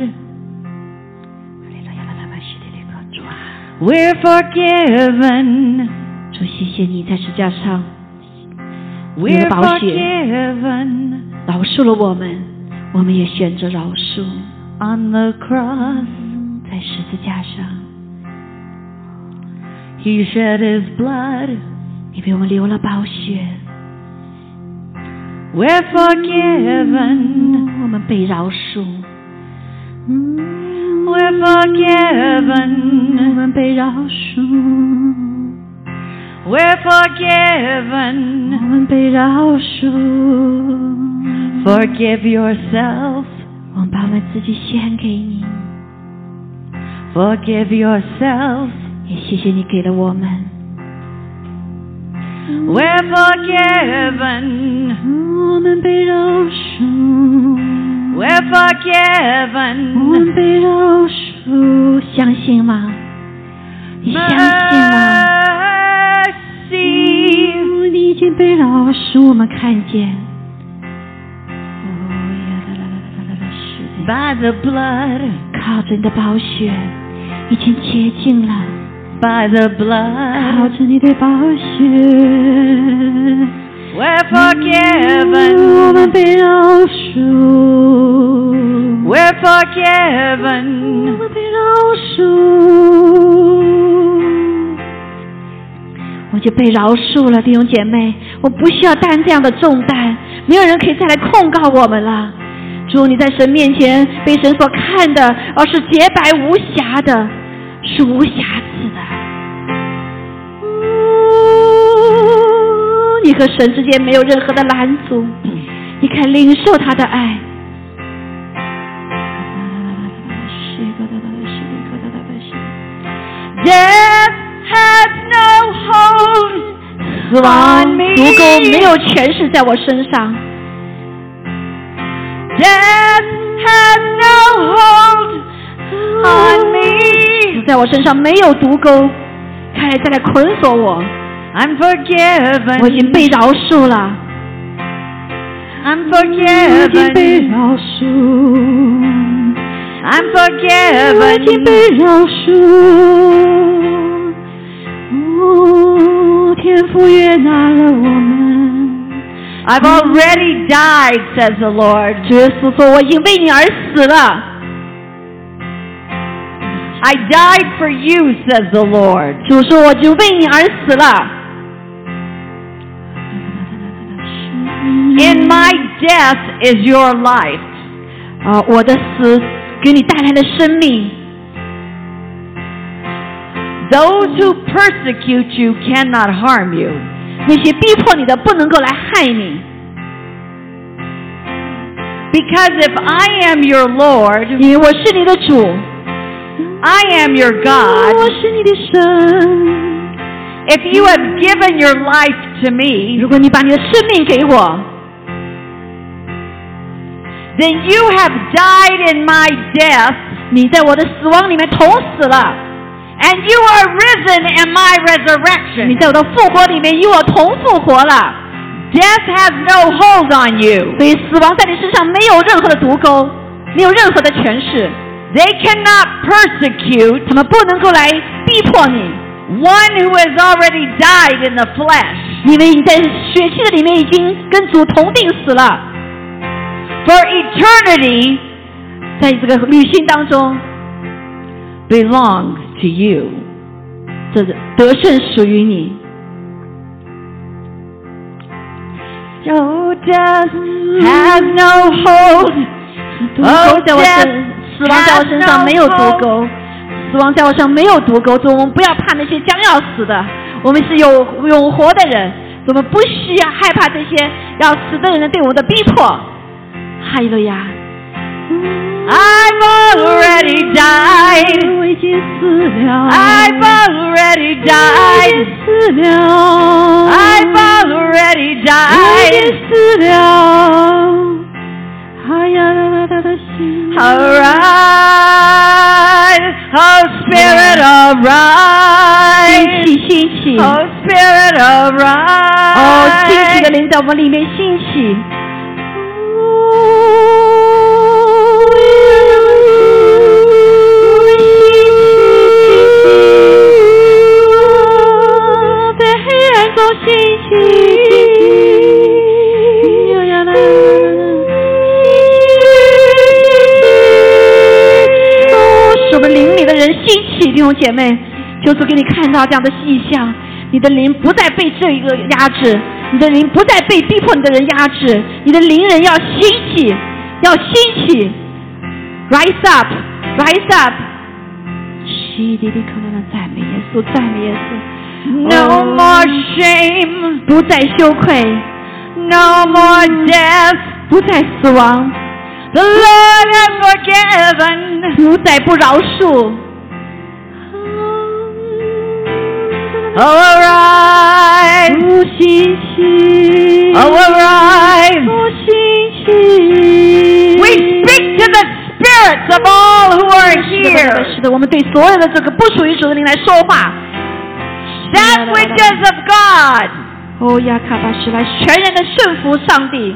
Speaker 3: We're forgiven.
Speaker 1: 主，谢谢你在十架上，你
Speaker 3: We're
Speaker 1: 的宝血
Speaker 3: forgiven
Speaker 1: 饶恕了我们，我们也选择饶恕。
Speaker 3: on the cross.
Speaker 1: 在十字架上，
Speaker 3: He shed his blood.
Speaker 1: 你为我们流了宝血，
Speaker 3: We're forgiven.
Speaker 1: 我们被饶恕，
Speaker 3: We're
Speaker 1: 我
Speaker 3: forgiven.
Speaker 1: 们被饶恕，
Speaker 3: We're
Speaker 1: 我
Speaker 3: forgiven.
Speaker 1: 们被饶恕。
Speaker 3: Forgive yourself.
Speaker 1: 我们把我们自己献给你，
Speaker 3: Forgive yourself.
Speaker 1: 也谢谢你给了我们。
Speaker 3: We're forgiven.
Speaker 1: 我们被饶恕，
Speaker 3: We're
Speaker 1: 我
Speaker 3: forgiven.
Speaker 1: 们被饶恕，相信吗？你相信吗.你已经被饶恕，我们看见。
Speaker 3: by the blood,
Speaker 1: 靠着你的宝血，已经洁净了。
Speaker 3: by the
Speaker 1: 靠
Speaker 3: blood,
Speaker 1: 着你的宝血，
Speaker 3: we're forgiven.
Speaker 1: 们被饶恕。
Speaker 3: We're forgiven.
Speaker 1: 们被饶恕。我就被饶恕了，弟兄姐妹，我不需要担这样的重担，没有人可以再来控告我们了。主，你在神面前被神所看的，而是洁白无瑕的，是无瑕疵的。你和神之间没有任何的拦阻，你可以领受他的爱。
Speaker 3: Death has no hold
Speaker 1: 死亡
Speaker 3: on me.
Speaker 1: 足够没有权势在我身上
Speaker 3: ，Death has no hold on me.
Speaker 1: 在我身上没有毒钩，看来再来捆锁我，
Speaker 3: I'm
Speaker 1: 我已经被
Speaker 3: forgiven.
Speaker 1: 饶恕了。
Speaker 3: I'm
Speaker 1: 我已经被
Speaker 3: forgiven.
Speaker 1: 饶恕，
Speaker 3: I'm
Speaker 1: 我已经
Speaker 3: forgiven.
Speaker 1: 被饶恕。哦，天父悦纳了我们。
Speaker 3: I've already died, says the Lord.
Speaker 1: 主耶稣说：“我已经为你而死了。
Speaker 3: I died for you, says the Lord.
Speaker 1: ”主说：“我已经为你而死了。 ”
Speaker 3: In my death is your life.
Speaker 1: 啊，我的死给你带来了生命。
Speaker 3: Those who persecute you cannot harm you.
Speaker 1: 那些逼迫你的不能够来害你，
Speaker 3: Because if I am your Lord,
Speaker 1: 因为我是你的主，
Speaker 3: I am your
Speaker 1: 我
Speaker 3: God.
Speaker 1: 是你的神。
Speaker 3: If you have given your life to me,
Speaker 1: 如果你把你的生命给我，
Speaker 3: then you have died in my death,
Speaker 1: 你在我的死亡里面同死了，
Speaker 3: and you are risen in my
Speaker 1: 你
Speaker 3: resurrection.
Speaker 1: 在我的复活里面与我同复活了。
Speaker 3: Death has no hold on you.
Speaker 1: 所以死亡在你身上没有任何的毒钩，没有任何的权势，
Speaker 3: They cannot persecute
Speaker 1: 他们不能够来逼迫你，
Speaker 3: one who has already died in the flesh.
Speaker 1: 因为你在血气的里面已经跟主同定死了，
Speaker 3: For eternity
Speaker 1: 在这个旅行当中
Speaker 3: ，belongs to you.
Speaker 1: 这得胜属于你。
Speaker 3: So death has no hold.
Speaker 1: 毒钩在我身，死亡在我身上没有毒钩，死亡在我身上没有毒钩。所以我们不要怕那些将要死的，我们是有永活的人，我们不需要害怕这些要死的人对我们的逼迫。哈利路亚
Speaker 3: ！I've already died.
Speaker 1: 我已经死了
Speaker 3: I've already died.
Speaker 1: 死了
Speaker 3: I've already
Speaker 1: 我已
Speaker 3: died.
Speaker 1: 经死了。哎呀啦啦啦的心。
Speaker 3: Arise, oh Spirit,
Speaker 1: 兴
Speaker 3: arise.
Speaker 1: 起，兴起
Speaker 3: ！Oh Spirit,
Speaker 1: 哦，兴起的
Speaker 3: arise.
Speaker 1: 灵在我们里面兴起。我们灵里的人兴起，弟兄姐妹，就是给你看到这样的迹象，你的灵不再被这一个压制，你的灵不再被逼迫你的人压制，你的灵人要兴起，要兴起，rise up，rise up，西滴滴可能的赞美耶稣，赞美耶稣。
Speaker 3: No more shame,
Speaker 1: 不再羞愧
Speaker 3: ，no more death.
Speaker 1: 不再死亡
Speaker 3: ，The Lord has forgiven.
Speaker 1: 不再不饶恕。
Speaker 3: Oh, arise,
Speaker 1: 不兴起
Speaker 3: ，oh, arise.
Speaker 1: 不兴起。
Speaker 3: We speak to the spirits of all who are，here.
Speaker 1: 是的，我们对所有的这个不属于主的灵来说话。
Speaker 3: That which is of God.
Speaker 1: 哦呀，卡巴什来全然的顺服上帝。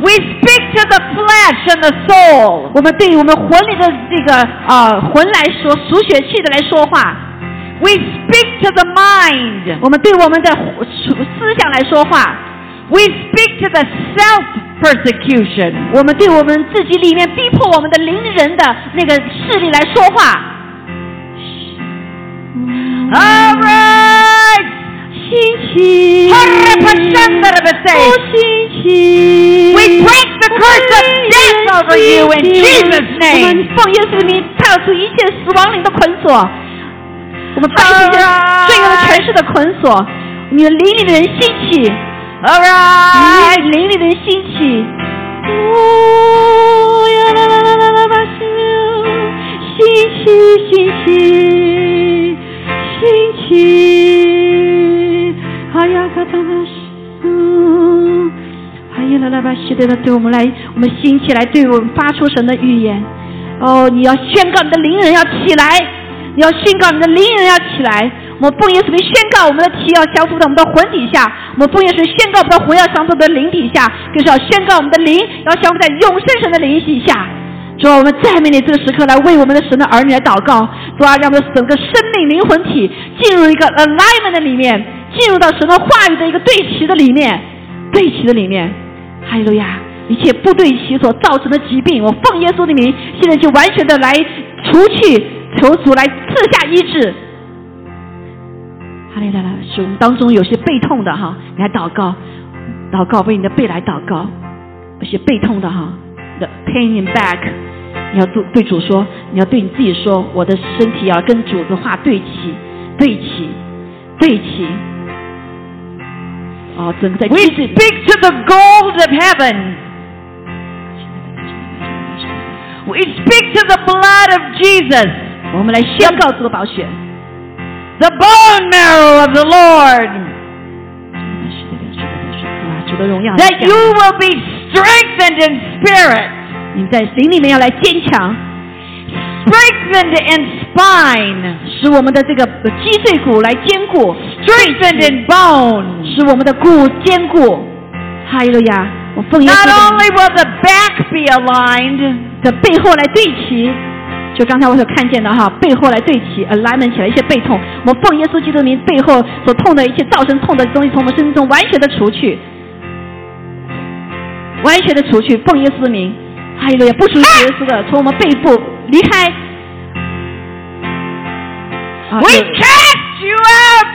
Speaker 3: We speak to the flesh and the soul.
Speaker 1: 我们对我们魂里的这个呃魂来说，属血气的来说话。
Speaker 3: We speak to the mind.
Speaker 1: 我们对我们的属思想来说话。
Speaker 3: We speak to the self persecution.
Speaker 1: 我们对我们自己里面逼迫我们的邻人的那个势力来说话。
Speaker 3: Arise!
Speaker 1: 兴起，兴起。
Speaker 3: We break the curse of death over you in Jesus'
Speaker 1: 我
Speaker 3: name.
Speaker 1: 们奉耶稣的名跳出一切死亡灵的捆锁，我们放一切罪恶的权势的捆锁。你们灵里的人兴起
Speaker 3: ，Arise!
Speaker 1: 你灵里的人兴起。哦呀啦啦啦啦啦吧，兴起，兴起，兴起，哎呀，嘎达巴西，哎呀啦啦吧西的，对我们来，我们兴起来，对我们发出神的预言。哦，你要宣告你的灵人要起来，你要宣告你的灵人要起来。我们奉耶稣名宣告，我们的体要降服在我们的魂底下；我们奉耶稣宣告，我们的魂要降服在灵底下，更是要宣告我们的灵要降服在永生神的灵底下。主啊，我们赞美你这个时刻来为我们的神的儿女来祷告。主啊，让我们整个生命灵魂体进入一个 alignment 的里面，进入到神的话语的一个对齐的里面，对齐的里面。哈利路亚！一切不对齐所造成的疾病，我奉耶稣的名，现在就完全的来除去，求主来赐下医治。哈利路亚！是我们当中有些背痛的哈，来祷告，祷告为你的背来祷告，有些背痛的哈，the pain in back，你要对对主说，你要对你自己说，我的身体要跟主的话对齐，对齐，对齐。哦，整个在
Speaker 3: We speak to the gold of heaven. We speak to the blood of Jesus,
Speaker 1: 我们来宣告这个宝血。
Speaker 3: the bone marrow of the Lord, that you will be strengthened in spirit,
Speaker 1: 你在灵里面要来坚强
Speaker 3: ，strengthened in spine,
Speaker 1: 使我们的这个脊椎骨来坚固
Speaker 3: ，strengthened in bones.
Speaker 1: 使我们的骨坚固。哈利路亚！我奉耶稣
Speaker 3: Not only will the back be aligned,
Speaker 1: 的背后来对齐，就刚才我所看见的哈，背后来对齐，alignment 起来一些背痛，我奉耶稣基督的名，背后所痛的一切造成痛的东西，从我们生命中完全的除去，完全的除去，奉耶稣的名，哈利路亚！不属于耶稣的，从我们背部离开。啊
Speaker 3: we cast you out.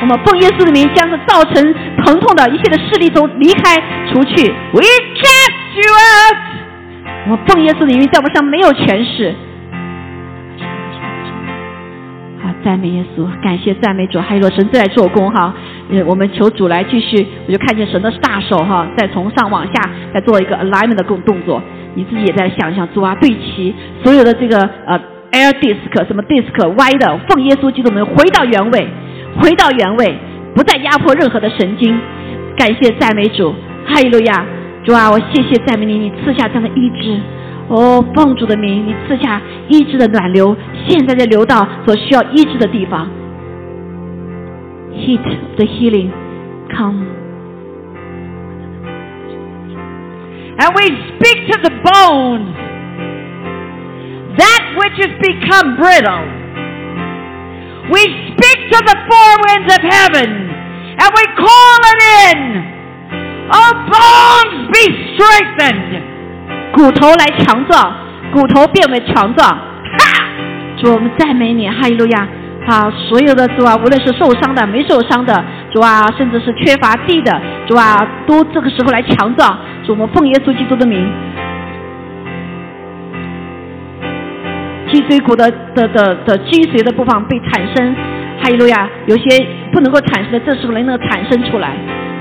Speaker 1: 我们奉耶稣的名，将这造成疼痛的一切的势力都离开除去。
Speaker 3: We cast you out.
Speaker 1: 我们奉耶稣的名，在我们上没有权势。好，赞美耶稣，感谢赞美主，还有神在做工哈。呃，我们求主来继续，我就看见神的大手哈，在从上往下在做一个 alignment 的动动作。你自己也在想想，主啊，对齐所有的这个呃 air disc 什么 disc 歪的，奉耶稣基督名回到原位，回到原位，不再压迫任何的神经。感谢赞美主，哈利路亚！主啊，我谢谢赞美你，你赐下这样的医治。哦，奉主的名，你赐下医治的暖流，现在就流到所需要医治的地方。Heat the healing, come.
Speaker 3: And we speak to the bones, that which has become brittle. We speak to the four winds of heaven, and we call it in. Oh, bones, be strengthened.
Speaker 1: 骨头来强壮，骨头变为强壮。哈！主，我们赞美你，哈利路亚！啊，所有的主啊，无论是受伤的、没受伤的，主啊，甚至是缺乏地的，主啊，都这个时候来强壮。主，我们奉耶稣基督的名，脊椎骨的的的的脊髓的部分被产生，哈利路亚！有些不能够产生的，这时候能够产生出来。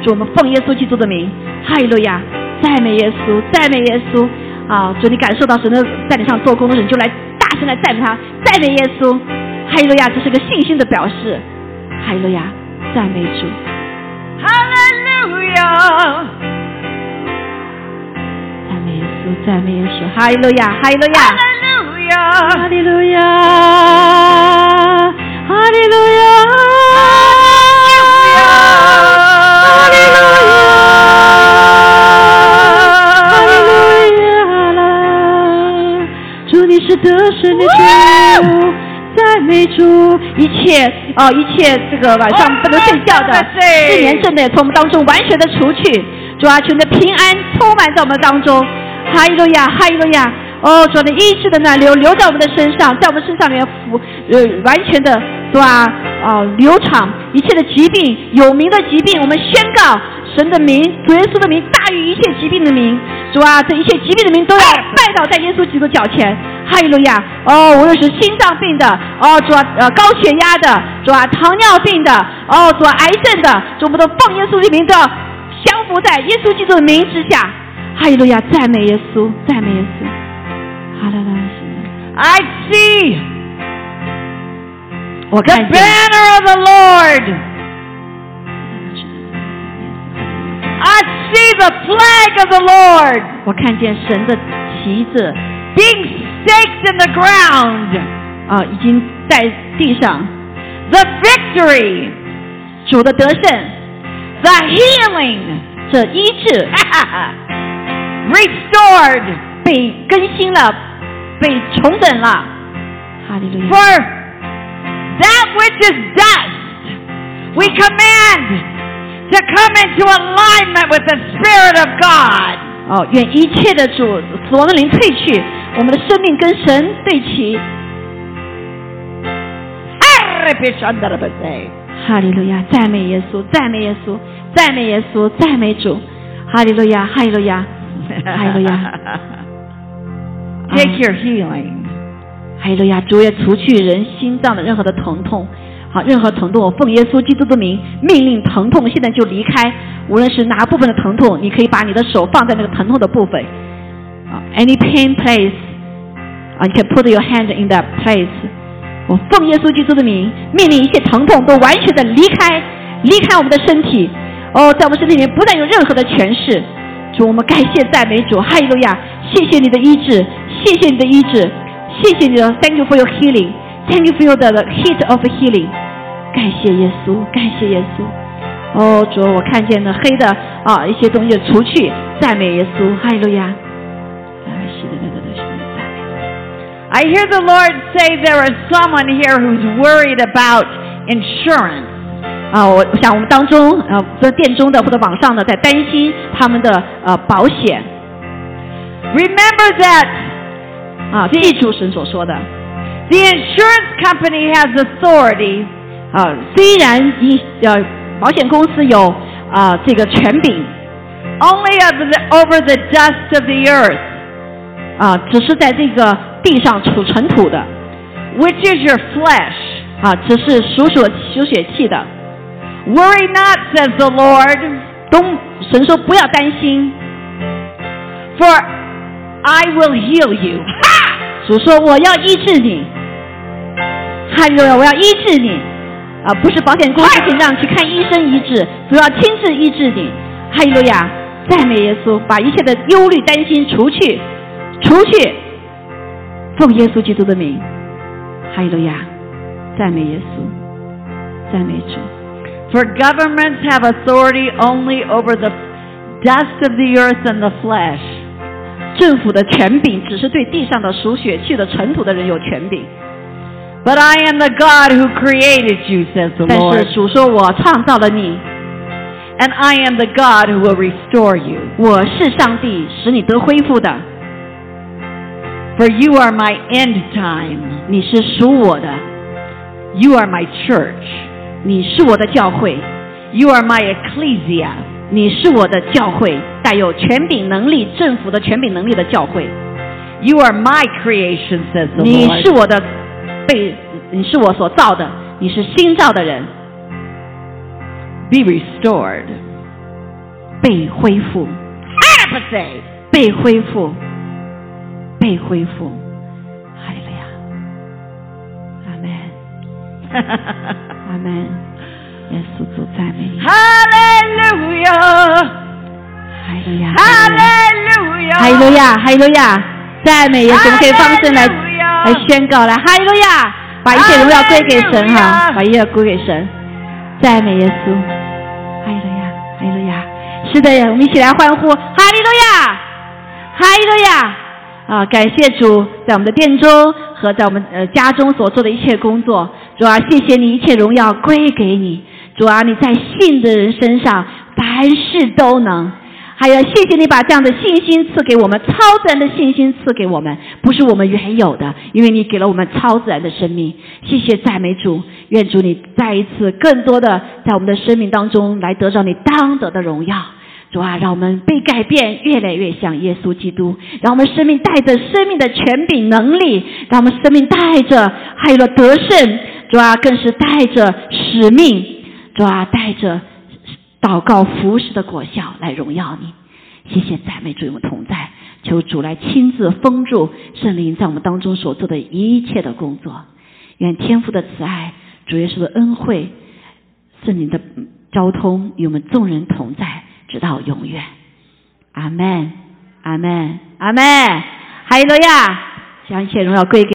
Speaker 1: 主，我们奉耶稣基督的名，哈利路亚！赞美耶稣，赞美耶稣啊！主，你感受到神的在你上做工的时候，你就来大声来赞美他，赞美耶稣，哈利路亚！这是个信心的表示，哈利路亚！赞美主
Speaker 3: ，Hallelujah.
Speaker 1: 赞美耶稣，赞美耶稣，哈利路亚，哈利路亚.哈利路亚，哈利路亚，一切哦，一切这个晚上不能睡觉的失眠症的也从我们当中完全的除去。主啊，求你的平安充满在我们当中。哈利路亚，哈利路亚。哦，主的医治的暖流流在我们的身上，在我们身上面服呃完全的对吧？啊，流淌一切的疾病，有名的疾病，我们宣告神的名，主耶稣的名大于一切疾病的名。主啊，这一切疾病的名都要拜倒在耶稣基督脚前。哈利路亚。哦，无论是心脏病的，哦，主啊，呃，高血压的，主啊，糖尿病的，哦，主啊，癌症的，主我们都奉耶稣的名都要降服在耶稣基督的名之下。哈利路亚，赞美耶稣，赞美耶稣。
Speaker 3: I see
Speaker 1: 我
Speaker 3: the
Speaker 1: 看见
Speaker 3: banner of the Lord. I see the flag of the Lord
Speaker 1: 我看见神的旗子
Speaker 3: being staked in the ground.
Speaker 1: 啊，已经在地上，
Speaker 3: The victory,
Speaker 1: 主的得胜，
Speaker 3: the healing,
Speaker 1: 这医治
Speaker 3: restored
Speaker 1: 被更新了，被重整了。哈利路亚！
Speaker 3: for that which is dust. We command to come into alignment with the Spirit of God.
Speaker 1: 哦，愿一切的主死亡的灵退去， 我们的生命跟神对齐。哈利路亚！赞美耶稣，赞美耶稣，赞美耶稣，赞美主。哈利路亚，哈利路亚，哈利路亚
Speaker 3: ，Take your healing.
Speaker 1: 哈利路亚！主也除去人心脏的任何的疼痛，好，任何疼痛，我奉耶稣基督的名命令疼痛现在就离开。无论是哪部分的疼痛，你可以把你的手放在那个疼痛的部分。啊，any pain place，啊，you can put your hand in that place。我奉耶稣基督的名，命令一切疼痛都完全的离开，离开我们的身体。哦，在我们身体里面不再有任何的权势。主，我们感谢赞美主，哈利路亚！谢谢你的医治，谢谢你的医治，谢谢你的，Thank you for your healing，Thank you for the heat of healing。感谢耶稣，感谢耶稣。哦，主，我看见了黑的啊一些东西除去，赞美耶稣，哈利路亚。啊是的，
Speaker 3: I hear the Lord say there is someone here who's worried about insurance.
Speaker 1: 啊，我我想我们当中呃，这店中的或者网上的在担心他们的呃保险
Speaker 3: Remember that
Speaker 1: 啊，记住神所说的
Speaker 3: the insurance company has authority
Speaker 1: 啊，虽然一呃保险公司有啊这个权柄
Speaker 3: only over the, over the dust of the earth,
Speaker 1: 啊，只是在这个 地上储尘土的。
Speaker 3: Which is your flesh.
Speaker 1: 啊，只是属所属血气的。
Speaker 3: Worry not, says the Lord,
Speaker 1: 东神说不要担心
Speaker 3: ，for I will heal you.
Speaker 1: 主说我要医治你，哈利路亚，我要医治你。啊，不是保险公司可以让你去看医生医治，主要亲自医治你，哈利路亚，赞美耶稣，把一切的忧虑担心除去，除去，奉耶稣基督的名，哈利路亚，赞美耶稣，赞美主。
Speaker 3: For governments have authority only over the dust of the earth and the flesh.
Speaker 1: 政府的权柄只是对地上的属血气的尘土的人有权柄
Speaker 3: ，But I am the God who created you, says the
Speaker 1: 但
Speaker 3: Lord.
Speaker 1: 是主说我创造了你
Speaker 3: ，And I am the God who will restore you.
Speaker 1: 我是上帝，使你得恢复的，
Speaker 3: For you are my end time.
Speaker 1: 你是属我的，
Speaker 3: You are my church.
Speaker 1: 你是我的教会，
Speaker 3: You are my ecclesia.
Speaker 1: 你是我的教会，带有权柄能力、政府的权柄能力的教会，
Speaker 3: You are my creation, says the
Speaker 1: 你
Speaker 3: Lord.
Speaker 1: 是我的被，你是我所造的，你是新造的人，
Speaker 3: Be restored.
Speaker 1: 被恢复，
Speaker 3: Apathy.
Speaker 1: 被恢复， 被恢复，哈利路亚，阿门，阿门，耶稣主赞美你
Speaker 3: ，Hallelujah.
Speaker 1: 哈利路亚，哈利
Speaker 3: Hallelujah.
Speaker 1: 路亚，哈利路亚，赞美耶稣，我们可以放声来来宣告来，哈利路亚，把一切荣耀归给神哈，把一切归给神，赞美耶稣，哈利路亚，哈利路亚，是的，我们一起来欢呼，哈利路亚，哈利路亚，啊，感谢主在我们的殿中和在我们呃家中所做的一切工作，主啊，谢谢你，一切荣耀归给你。主啊，你在信的人身上凡事都能。还有，谢谢你把这样的信心赐给我们，超自然的信心赐给我们，不是我们原有的，因为你给了我们超自然的生命。谢谢赞美主，愿主你再一次更多的在我们的生命当中来得到你当得的荣耀。主啊，让我们被改变，越来越像耶稣基督，让我们生命带着生命的权柄能力，让我们生命带着还有了得胜。主啊，更是带着使命，主啊，带着。祷告服侍的果效来荣耀你，谢谢赞美主与我们同在，求主来亲自封住圣灵在我们当中所做的一切的工作，愿天父的慈爱、主耶稣的恩惠、圣灵的交通与我们众人同在，直到永远。阿门，阿门，阿门，哈利路亚，将一切荣耀归给。